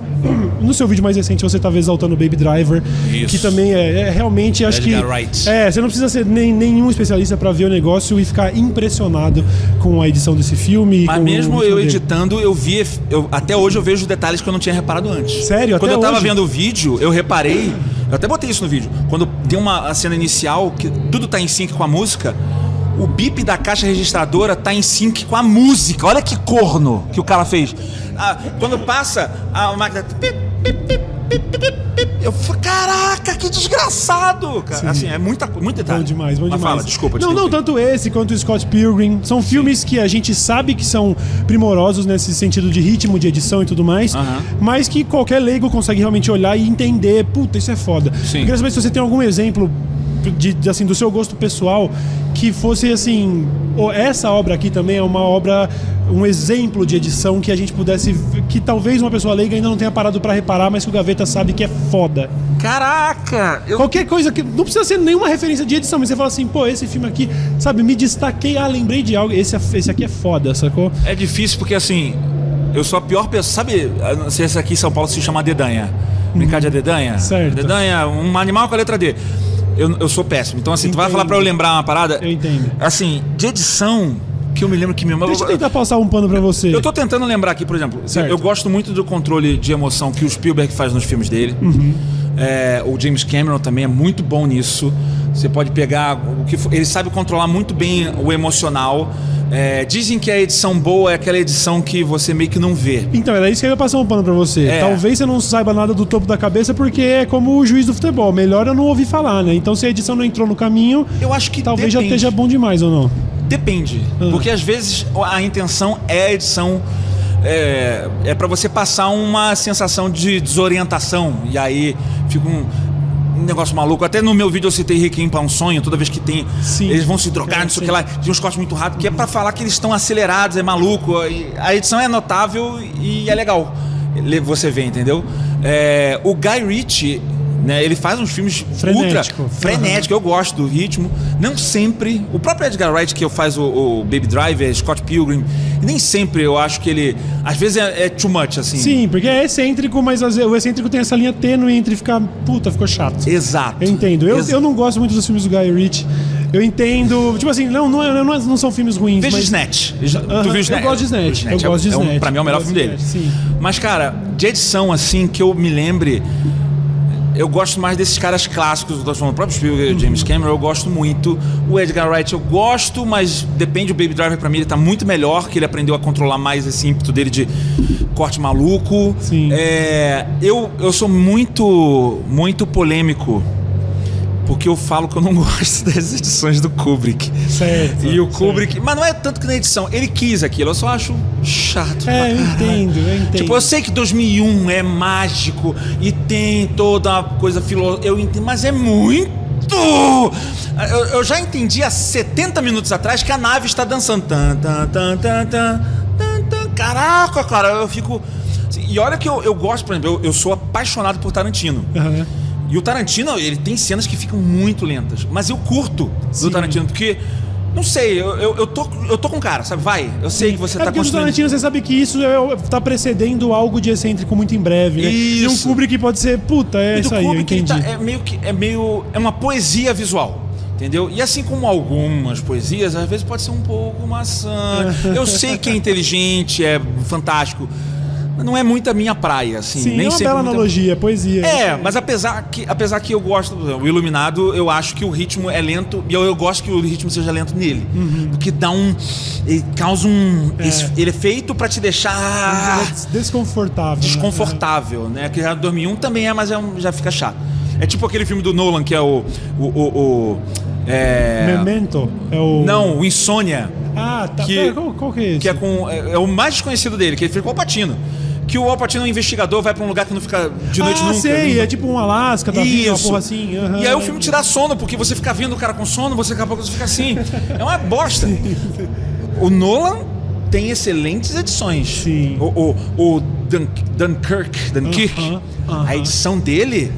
No seu vídeo mais recente, você estava exaltando o Baby Driver, Isso. que também é, é realmente, acho que. Edgar Wright. É, você não precisa ser nem, nenhum especialista para ver o negócio e ficar impressionado com a edição desse filme. Mas mesmo eu dele. editando, eu vi. Eu, até hoje eu vejo detalhes que eu não tinha reparado antes. Sério? Quando Até eu tava hoje? vendo o vídeo, eu reparei. Eu até botei isso no vídeo. Quando tem uma cena inicial, que tudo tá em sync com a música, o bip da caixa registradora tá em sync com a música. Olha que corno que o cara fez. Ah, quando passa a máquina. pip, pip, pip, Eu falei, caraca, que desgraçado! Cara. Sim. Assim, é muita, muito detalhe. Bom demais, bom Mas demais. Fala, desculpa, Não, não, tanto esse quanto o Scott Pilgrim. São filmes que a gente sabe que são primorosos nesse sentido de ritmo, de edição e tudo mais, Aham. mas que qualquer leigo consegue realmente olhar e entender. Puta, isso é foda. Sim. Eu queria saber se você tem algum exemplo de, de, assim, do seu gosto pessoal, que fosse assim. ou Essa obra aqui também é uma obra, um exemplo de edição que a gente pudesse. que talvez uma pessoa leiga ainda não tenha parado pra reparar, mas que o Gaveta sabe que é foda. Caraca! Eu... Qualquer coisa que. Não precisa ser nenhuma referência de edição, mas você fala assim, pô, esse filme aqui, sabe, me destaquei, ah, lembrei de algo. Esse, esse aqui é foda, sacou? É difícil porque assim, eu sou a pior pessoa. Sabe, eu não sei se aqui em São Paulo se chama dedanha. Brincar de dedanha? Certo. Dedanha, um animal com a letra D. Eu, eu sou péssimo. Então, assim, tu vai falar pra eu lembrar uma parada. Eu entendo. Assim, de edição, que eu me lembro que me Deixa eu tentar passar um pano pra você. Eu tô tentando lembrar aqui, por exemplo, Certo. eu gosto muito do controle de emoção que o Spielberg faz nos filmes dele. Uhum. É, o James Cameron também é muito bom nisso. Você pode pegar o que for- ele sabe controlar muito bem o emocional. É, dizem que a edição boa é aquela edição que você meio que não vê. Então, era isso que eu ia passar um pano pra você. É. Talvez você não saiba nada do topo da cabeça, porque é como o juiz do futebol. Melhor eu não ouvir falar, né? Então, se a edição não entrou no caminho, Eu acho que talvez já depende. esteja bom demais ou não. Depende. Ah. Porque às vezes a intenção é a edição. É, é para você passar uma sensação de desorientação. E aí fica um, um negócio maluco. Até no meu vídeo eu citei Requiem para um sonho, toda vez que tem. Sim. Eles vão se drogar, É, não sei o que lá. Tem uns cortes muito rápidos, que é para falar que eles estão acelerados, é maluco. A edição é notável e é legal. Le- Você vê, entendeu? É, o Guy Ritchie. Né, ele faz uns filmes Frenético. ultra frenético, eu gosto do ritmo. Não sempre. O próprio Edgar Wright, que eu faz o, o Baby Driver, Scott Pilgrim, nem sempre eu acho que ele. Às vezes é, é too much, assim. Sim, porque é excêntrico, mas o excêntrico tem essa linha tênue entre ficar. Puta, ficou chato. Exato. Eu entendo. Eu, Ex- eu não gosto muito dos filmes do Guy Ritchie. Eu entendo. Tipo assim, não, não, é- não, é- não são filmes ruins. Veja mas... Snatch. Tu viu eu Snatch? gosto de Snatch, O eu gosto de é um- Snatch, pra mim é o melhor eu filme dele. de Snatch, sim. Mas, cara, de edição, assim, que eu me lembre. Eu gosto mais desses caras clássicos, eu tô falando, o próprio Spielberg, o James Cameron, eu gosto muito. O Edgar Wright eu gosto, mas depende, o Baby Driver pra mim ele tá muito melhor, que ele aprendeu a controlar mais esse ímpeto dele de corte maluco. Sim. É, eu, eu sou muito, muito polêmico, porque eu falo que eu não [laughs] gosto das edições do Kubrick. Certo. E o certo. Kubrick. Mas não é tanto que na edição. Ele quis aquilo, eu só acho chato. É, eu entendo, eu entendo. Tipo, eu sei que 2001 é mágico e tem toda a coisa filosófica. Eu entendo, mas é muito. Eu, eu já entendi há 70 minutos atrás que a nave está dançando. Tan, tan, tan, tan, tan, tan. Caraca, cara, eu fico. E olha que eu, eu gosto, por exemplo, eu, eu sou apaixonado por Tarantino. Aham. E o Tarantino, ele tem cenas que ficam muito lentas. Mas eu curto Sim. do Tarantino, porque. Não sei, eu, eu, eu tô, eu tô com cara, sabe? Vai, eu sei que você é tá no construindo. Tarantino você sabe que isso é, tá precedendo algo de excêntrico muito em breve, né? E um Isso. Kubrick pode ser, puta, é isso aí, eu Kubrick, ele entendi. tá- é meio que. É meio. É uma poesia visual. Entendeu? E assim como algumas poesias, às vezes pode ser um pouco maçante. Eu sei que é inteligente, é fantástico. Não é muito a minha praia, assim. Sim, nem é uma bela muito analogia, poesia. É, mas apesar que, apesar que eu gosto do Iluminado, eu acho que o ritmo é lento e eu, eu gosto que o ritmo seja lento nele. Porque dá um. Ele causa um. Uhum. É. esse- Ele é feito pra te deixar É desconfortável. né? desconfortável, né? Que já 2001 também é, mas é um- já fica chato. É tipo aquele filme do Nolan que é o. O. o, o- é... Memento é o. Não, o Insônia. Ah, tá. Que- Pera, qual, qual que é esse? Que é com. É, é o mais desconhecido dele, que ele fez com o Alpatino. Que o Alpatino é um investigador, vai pra um lugar que não fica de noite ah, nunca. sei, nunca- é tipo um Alasca da vida, uma porra assim. aham. E aí o filme te dá sono, porque você fica vendo o cara com sono, você daqui a pouco você fica assim. É uma bosta. O Nolan tem excelentes edições. Sim. O, o, o Dun- Dunkirk, Dunkirk, a edição dele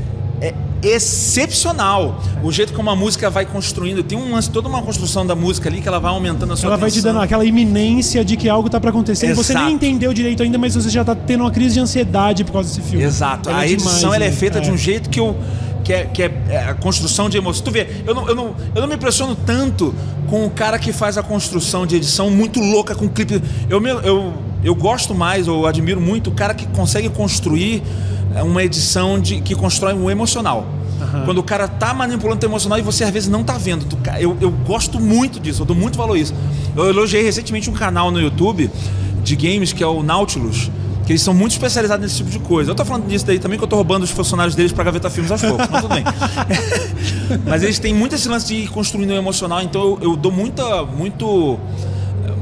excepcional. O jeito como a música vai construindo, tem um lance, toda uma construção da música ali que ela vai aumentando a sua Ela vai te dando aquela iminência de que algo tá pra acontecer e você Exato. nem entendeu direito ainda, mas você já tá tendo uma crise de ansiedade por causa desse filme. Exato. Ela a é edição demais, ela é né? feita de É. um jeito que eu. Que é, que é é a construção de emoção. Tu vê, eu não, eu, não, eu não me impressiono tanto com o cara que faz a construção de edição muito louca com clipe. Eu, me- eu, eu gosto mais, eu admiro muito o cara que consegue construir é, uma edição de, que constrói um emocional. Quando o cara tá manipulando o teu emocional e você às vezes não tá vendo. Tu eu, eu gosto muito disso, eu dou muito valor a isso. Eu elogiei recentemente um canal no YouTube de games que é o Nautilus. Que eles são muito especializados nesse tipo de coisa. Eu tô falando disso daí também, que eu tô roubando os funcionários deles pra gaveta filmes aos poucos, mas tudo bem. [laughs] mas eles têm muito esse lance de ir construindo o emocional, então eu, eu dou muita, muito,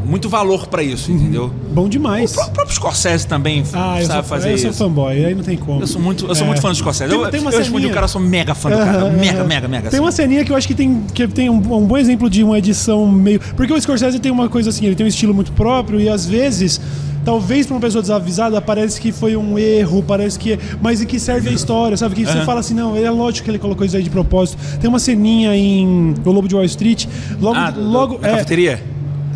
muito valor pra isso, entendeu? Bom O demais. pró- próprio Scorsese também Ah, eu sabe sou, fazer eu sou isso. fanboy, aí não tem como. Eu sou muito, eu sou É. muito fã do Scorsese. Tem- eu tem uma eu respondi o cara, eu sou mega fã do cara. Aham, mega, aham. mega, mega. Tem uma assim. ceninha que eu acho que tem, que tem um, um bom exemplo de uma edição meio. Porque o Scorsese tem uma coisa assim, ele tem um estilo muito próprio e às vezes. Talvez pra uma pessoa desavisada parece que foi um erro, parece que. Mas em que serve a história, sabe? Que você fala assim, não, é lógico que ele colocou isso aí de propósito. Tem uma ceninha em O Lobo de Wall Street. Logo. Ah, logo é, cafeteria?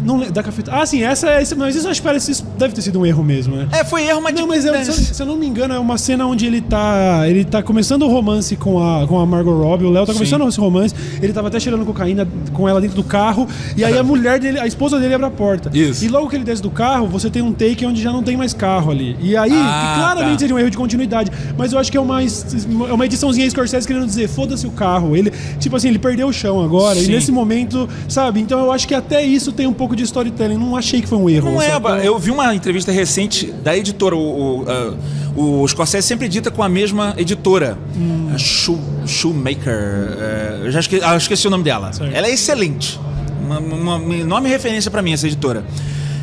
Não, da cafeteria. Ah, sim, essa é. Mas isso eu acho que parece. Isso deve ter sido um erro mesmo, né? É, foi erro, mas Não, tipo, mas eu- né? se, eu, se eu não me engano, é uma cena onde ele tá. Ele tá começando o romance com a, com a Margot Robbie. O Léo tá começando esse romance. Ele tava até cheirando cocaína com ela dentro do carro. E aí a [laughs] mulher dele, a esposa dele abre a porta. Isso. E logo que ele desce do carro, você tem um take onde já não tem mais carro ali. E aí, Ah, claramente tá. seria um erro de continuidade. Mas eu acho que é uma, é uma ediçãozinha Scorsese querendo dizer, foda-se o carro. Ele, tipo assim, ele perdeu o chão agora. Sim. E nesse momento, sabe? Então eu acho que até isso tem um pouco de storytelling. Não achei que foi um erro. Não é, ba- eu vi uma entrevista recente da editora. O, o, ah, o Scorsese sempre edita com a mesma editora. Hum. A Shoe, Shoemaker. eh, eu já esque- ah, eu esqueci o nome dela. Certo. Ela é excelente. Uma, uma- uma enorme referência pra mim, essa editora.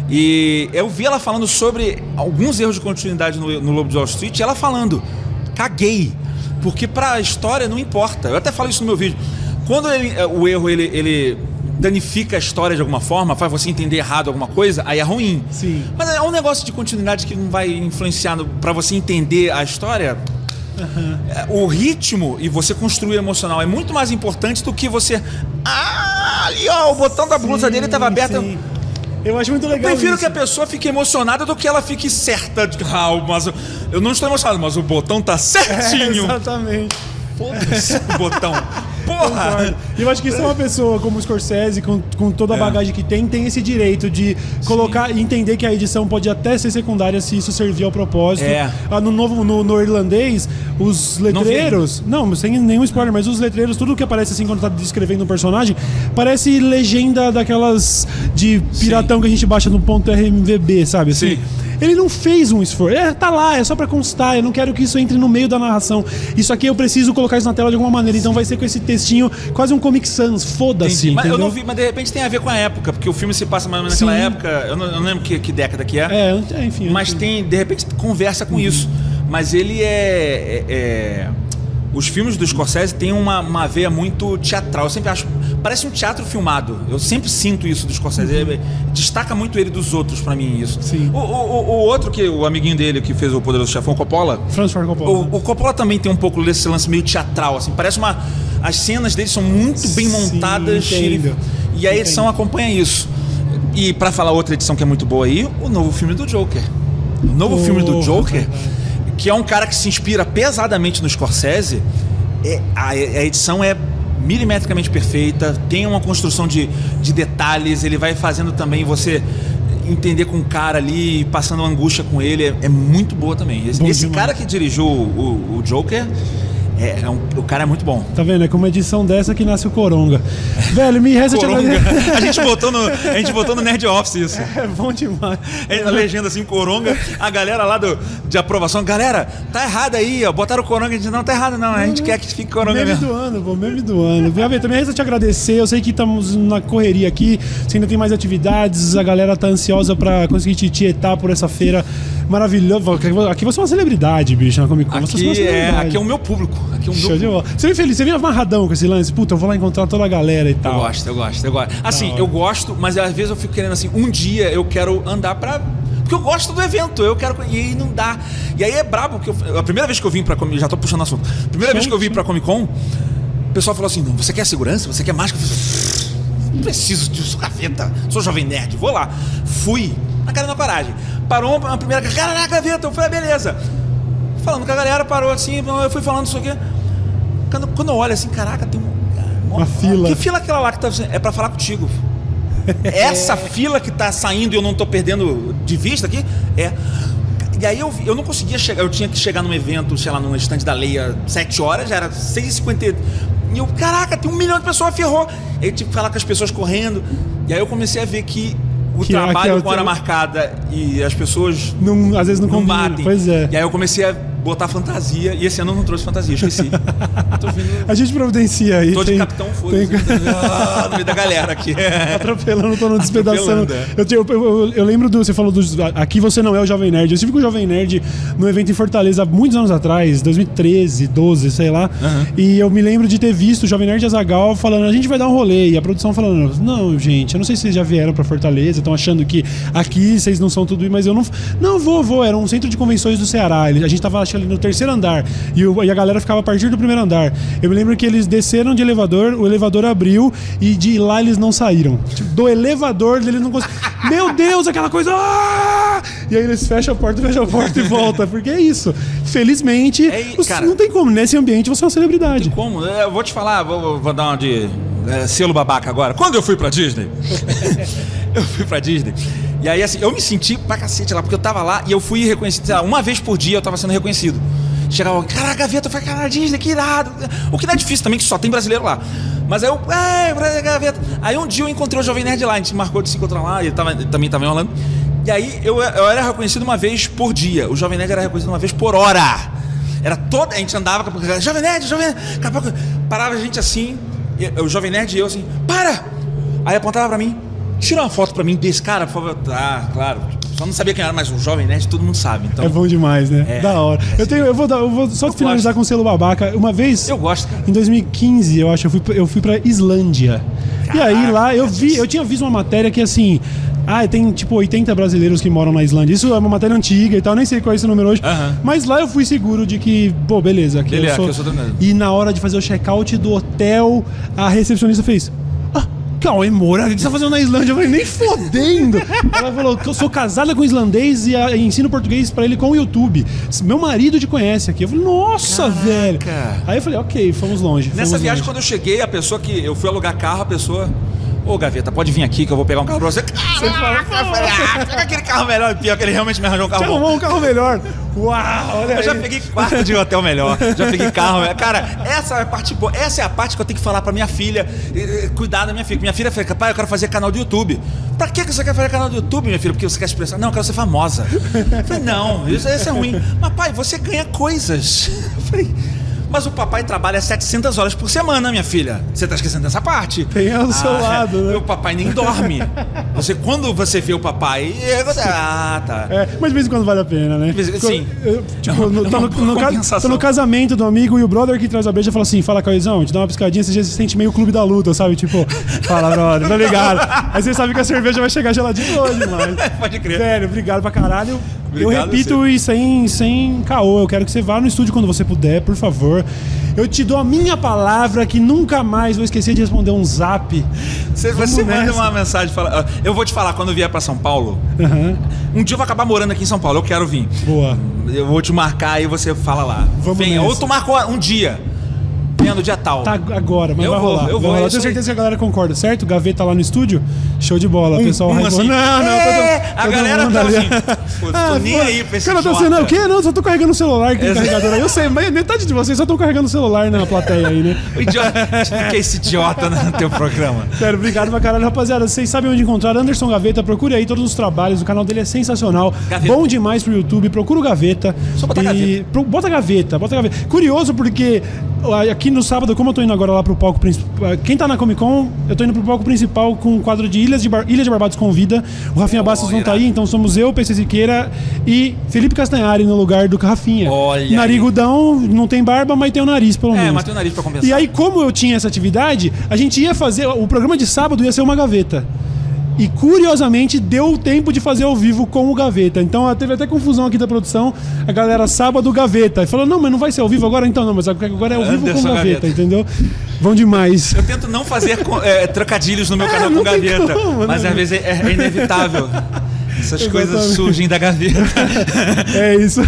E eu vi ela falando sobre alguns erros de continuidade no, no Lobo de Wall Street. E ela falando, caguei. Porque pra história não importa. Eu até falo isso no meu vídeo. Quando ele- eh, o erro ele, ele danifica a história de alguma forma, faz você entender errado alguma coisa, aí é ruim. Sim. Mas é um negócio de continuidade que não vai influenciar para você entender a história. É, O ritmo e você construir emocional é muito mais importante do que você. Ah, ali ó, o botão da blusa Sim, dele estava aberto. sim. Eu acho muito Eu legal. prefiro isso. que a pessoa fique emocionada do que ela fique certa de ah, mas eu- eu não estou emocionado, mas o botão tá [laughs] É, certinho. exatamente. Foda-se o botão. [laughs] Porra! E eu acho que se uma pessoa como o Scorsese, com, com toda a É. bagagem que tem, tem esse direito de colocar e entender que a edição pode até ser secundária se isso servir ao propósito. É. Ah, no novo, no, no irlandês, os Não letreiros. Não, sem nenhum spoiler, mas os letreiros, tudo que aparece assim quando tá descrevendo um personagem, parece legenda daquelas de piratão que a gente baixa no ponto RMVB, sabe? Assim. Sim. Ele não fez um esforço. É, tá lá, é só pra constar. Eu não quero que isso entre no meio da narração. Isso aqui eu preciso colocar isso na tela de alguma maneira. Então vai ser com esse textinho, quase um Comic Sans. Foda-se. Mas eu não vi, mas de repente tem a ver com a época, porque o filme se passa mais ou menos naquela Sim. época. Eu não, eu não lembro que, que década que é. É, é, enfim. Mas antes- tem, de repente, conversa com isso. Mas ele é. é- é- Os filmes do Scorsese têm uma, uma veia muito teatral. Eu sempre acho. Parece um teatro filmado. Eu sempre sinto isso do Scorsese. Ele- destaca muito ele dos outros, pra mim, isso. Sim. O, o- o- outro, que o amiguinho dele que fez o Poderoso Chefão, Coppola. Francis Ford Coppola. O, o Coppola também tem um pouco desse lance meio teatral, assim. Parece uma. As cenas dele são muito bem Sim, montadas. entendo. E a edição Entendo. acompanha isso. E pra falar outra edição que é muito boa aí, o novo filme do Joker. O novo Porra, filme do Joker, verdade. que é um cara que se inspira pesadamente no Scorsese, é, a, a edição é milimetricamente perfeita, tem uma construção de, de detalhes, ele vai fazendo também você entender com o cara ali, passando angústia com ele, é, é muito boa também. Esse, esse cara que dirigiu o- o Joker, é, é um- o cara é muito bom. Tá vendo? É com uma edição dessa que nasce o Coronga. [laughs] Velho, me resta te Coronga. agradecer. A gente botou no, a gente botou no Nerd Office isso. [laughs] É bom demais. Na legenda assim, Coronga, a galera lá do, de aprovação, galera, tá errado aí, ó, botaram o Coronga, a gente não tá errado não, a gente quer que fique Coronga Meme mesmo. do ano, pô, meme do ano. Gabi, também resta te agradecer. Eu sei que estamos na correria aqui, você ainda tem mais atividades, a galera tá ansiosa pra conseguir te tietar por essa feira maravilhosa. Aqui você é uma celebridade, bicho, na Comic Con. Você é uma Aqui é, aqui é o meu público, aqui é o meu de bola. Você vem feliz, você vem amarradão com esse lance? Puta, eu vou lá encontrar toda a galera e Eu tal. gosto, eu gosto, eu gosto. Assim, eu gosto, mas às vezes eu fico querendo assim, um dia eu quero andar pra. Porque eu gosto do evento, eu quero. E aí não dá. E aí é brabo, porque eu- a primeira vez que eu vim pra Comic já tô puxando assunto. A primeira vez que eu vim pra Comic Con, o pessoal falou assim: não, você quer segurança? Você quer máscara? Eu falei, não preciso disso, gaveta. Sou jovem nerd, vou lá. Fui, na cara da coragem. Parou uma primeira, cara na gaveta. Eu falei, ah, beleza. Falando com a galera, parou assim, eu fui falando isso aqui. Quando, quando eu olho assim, caraca, tem um. Uma fila. Que fila é aquela lá que tá. É pra falar contigo. [laughs] Essa fila que tá saindo e eu não tô perdendo de vista aqui é. E aí eu, eu não conseguia chegar, eu tinha que chegar num evento, sei lá, num estande da lei às 7 horas, já era 6h50. E eu, caraca, tem um milhão de pessoas, ferrou. Aí eu tive que falar com as pessoas correndo. E aí eu comecei a ver que o Que- é trabalho o com hora marcada e as pessoas Não, às vezes não, não batem. Pois é. E aí eu comecei a botar fantasia. E esse ano eu não trouxe fantasia, esqueci. [laughs] Vindo. A gente providencia aí. Tô de tem- capitão foda-se. tem- Ah, no meio da galera aqui. [laughs] Atropelando, tô não despedaçando. É. Eu, eu, eu- eu lembro do. Você falou dos. Aqui você não é o Jovem Nerd. Eu estive com o Jovem Nerd no evento em Fortaleza há muitos anos atrás, 2013, 12, sei lá. E eu me lembro de ter visto o Jovem Nerd Azagal falando: a gente vai dar um rolê. E a produção falando: não, gente, eu não sei se vocês já vieram pra Fortaleza, estão achando que aqui vocês não são tudo mas eu não. Não, vou, vou. Era um centro de convenções do Ceará. A gente tava acho, que ali no terceiro andar. E, o- e a galera ficava a partir do primeiro andar. Eu me lembro que eles desceram de elevador, o elevador abriu e de lá eles não saíram. Tipo, do elevador eles não conseguiram. [laughs] Meu Deus, aquela coisa. "Ah!" E aí eles fecham a porta, fecham a porta e volta. Porque é isso. Felizmente, É, os- cara- não tem como. Nesse ambiente você é uma celebridade. Como? Eu vou te falar, vou, vou dar uma de é, selo babaca agora. Quando eu fui pra Disney, [laughs] eu fui pra Disney. E aí, assim, eu me senti pra cacete lá, porque eu tava lá e eu fui reconhecido. sei lá, uma vez por dia eu tava sendo reconhecido. Chegava, cara, gaveta, foi cara, Disney, que irado. O que não é difícil também, que só tem brasileiro lá. Mas aí eu, é, gaveta. Aí um dia eu encontrei o Jovem Nerd lá, a gente marcou de se encontrar lá, ele, tava, ele também tava em Orlando. E aí eu, eu era reconhecido uma vez por dia. O Jovem Nerd era reconhecido uma vez por hora. Era toda. A gente andava, Jovem Nerd, Jovem Nerd. Daqui a pouco parava a gente assim, o Jovem Nerd e eu assim, para! Aí apontava pra mim, tira uma foto pra mim desse cara, por favor. Ah, claro. Só não sabia quem era, mas o Jovem Nerd todo mundo sabe. Então, É bom demais, né? É. da hora. Eu, tenho, eu, vou, dar- eu vou só finalizar com o selo babaca. Uma vez. eu gosto, cara. Em 2015, eu acho, eu fui, pra- eu fui pra Islândia. e aí lá eu vi, eu tinha visto uma matéria que assim. Ah, tem tipo 80 brasileiros que moram na Islândia. Isso é uma matéria antiga e tal, nem sei qual é esse número hoje. Aham. Mas lá eu fui seguro de que, pô, beleza. Aqui Beleza, eu sou... aqui eu sou. E na hora de fazer o check-out do hotel, a recepcionista fez. Cauê Moura, o que você tá fazendo na Islândia? Eu falei, nem fodendo. Ela falou que eu sou casada com um islandês e, ah, e ensino português pra ele com o YouTube. Meu marido te conhece aqui. Eu falei, nossa, Caraca. velho. Aí eu falei, ok, fomos longe. Nessa fomos viagem, longe. quando eu cheguei, a pessoa que. Eu fui alugar carro, a pessoa. Ô, Gaveta, pode vir aqui que eu vou pegar um carro pra você. Caraca, eu falei, ah, pega aquele carro melhor. Pior que ele realmente me arranjou um carro Você bom. arrumou um carro melhor. Uau, olha Eu já aí. peguei quarto de hotel melhor, já peguei carro melhor. Cara, essa é a parte boa. Essa é a parte que eu tenho que falar pra minha filha. eh, eh, Cuidar da minha filha. Minha filha falou, pai, eu quero fazer canal do YouTube. Pra que que você quer fazer canal do YouTube, minha filha? Porque você quer expressar. Não, eu quero ser famosa. Eu falei, não, isso, isso é ruim. Mas, pai, você ganha coisas. Eu falei, mas o papai trabalha 700 horas por semana, minha filha. Você tá esquecendo dessa parte? Tem ao seu lado, né? [laughs] O papai nem dorme. Você, quando você vê o papai. é, você- Ah, tá. É, mas de vez em quando vale a pena, né? sim. Eu, tipo, É uma- no, é no, no ca- compensação. tô no casamento do amigo e o brother que traz a beija fala assim: fala, Caizão, te dá uma piscadinha, você já se sente meio clube da luta, sabe? Tipo, fala, brother, tá ligado? Aí você sabe que a cerveja vai chegar geladinha hoje, mano. [laughs] Pode crer. Velho, obrigado pra caralho. Eu Obrigado repito e sem, sem caô, eu quero que você vá no estúdio quando você puder, por favor. Eu te dou a minha palavra que nunca mais vou esquecer de responder um zap. Você, você manda uma mensagem fala, Eu vou te falar quando eu vier pra São Paulo. Aham, Um dia eu vou acabar morando aqui em São Paulo, eu quero vir. boa. Eu vou te marcar e você fala lá. Vamos Venha. nessa. Ou tu marcou um dia. Venha no dia tal. Tá agora, mas Eu vai vou, rolar. eu vai vou, rolar. é Eu tenho aí. certeza que a galera concorda, certo? Gaveta lá no estúdio, show de bola. o pessoal um assim. Não, não, É, todo, a galera tá ali. assim, tô nem aí pra esse Cara, tá sendo o quê? Não, só tô carregando o celular que carregador aí. Eu sei, mas metade de vocês só estão carregando o celular na plateia aí, né? O idiota. Que é esse idiota no teu programa? Sério, obrigado pra caralho, rapaziada. Vocês sabem onde encontrar Anderson Gaveta. Procure aí todos os trabalhos. O canal dele é sensacional. Gaveta. Bom demais pro YouTube. Procura o Gaveta. Só botar E- Gaveta. Pro- Bota Gaveta, bota Gaveta. Curioso porque ah, aqui no sábado, como eu tô indo agora lá pro palco principal. Quem tá na Comic Con, eu tô indo pro palco principal com o quadro de Ilhas de, Bar... Ilha de Barbados Convida. O Rafinha Bastos não tá aí, então somos eu, PC Siqueira e Felipe Castanhari no lugar do Rafinha. Olha Narigudão, não tem barba, mas tem o nariz, pelo É, menos. mas tem o nariz pra compensar. E aí, como eu tinha essa atividade, a gente ia fazer. O programa de sábado ia ser uma gaveta. E curiosamente deu tempo de fazer ao vivo com o Gaveta. Então teve até confusão aqui da produção. A galera sábado Gaveta. E falou: não, mas não vai ser ao vivo agora então, não, mas agora é ao vivo com Anderson o Gaveta, Gaveta. entendeu? Vão demais. Eu tento não fazer é, trocadilhos no meu canal não com gaveta. como, mas né? às vezes é, é inevitável. Essas coisas Exatamente. surgem da gaveta. [laughs] É isso.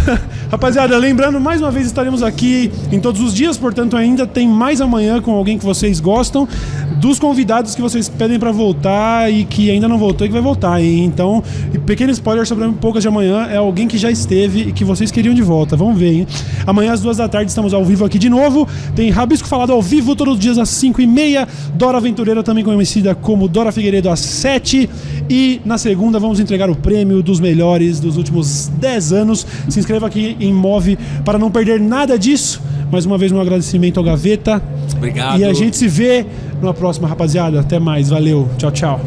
Rapaziada, lembrando, mais uma vez estaremos aqui em todos os dias, portanto, ainda tem mais amanhã com alguém que vocês gostam, dos convidados que vocês pedem pra voltar e que ainda não voltou e que vai voltar, hein? Então, pequeno spoiler sobre Poucas de amanhã é alguém que já esteve e que vocês queriam de volta. Vamos ver, hein? Amanhã às duas da tarde estamos ao vivo aqui de novo. Tem Rabisco Falado ao vivo todos os dias às cinco e meia. Dora Aventureira, também conhecida como Dora Figueiredo, às sete. E na segunda vamos entregar o prêmio dos melhores dos últimos 10 anos. Se inscreva aqui em Move para não perder nada disso. Mais uma vez, um agradecimento ao Gaveta. Obrigado. E a gente se vê numa próxima, rapaziada. Até mais. Valeu. Tchau, tchau.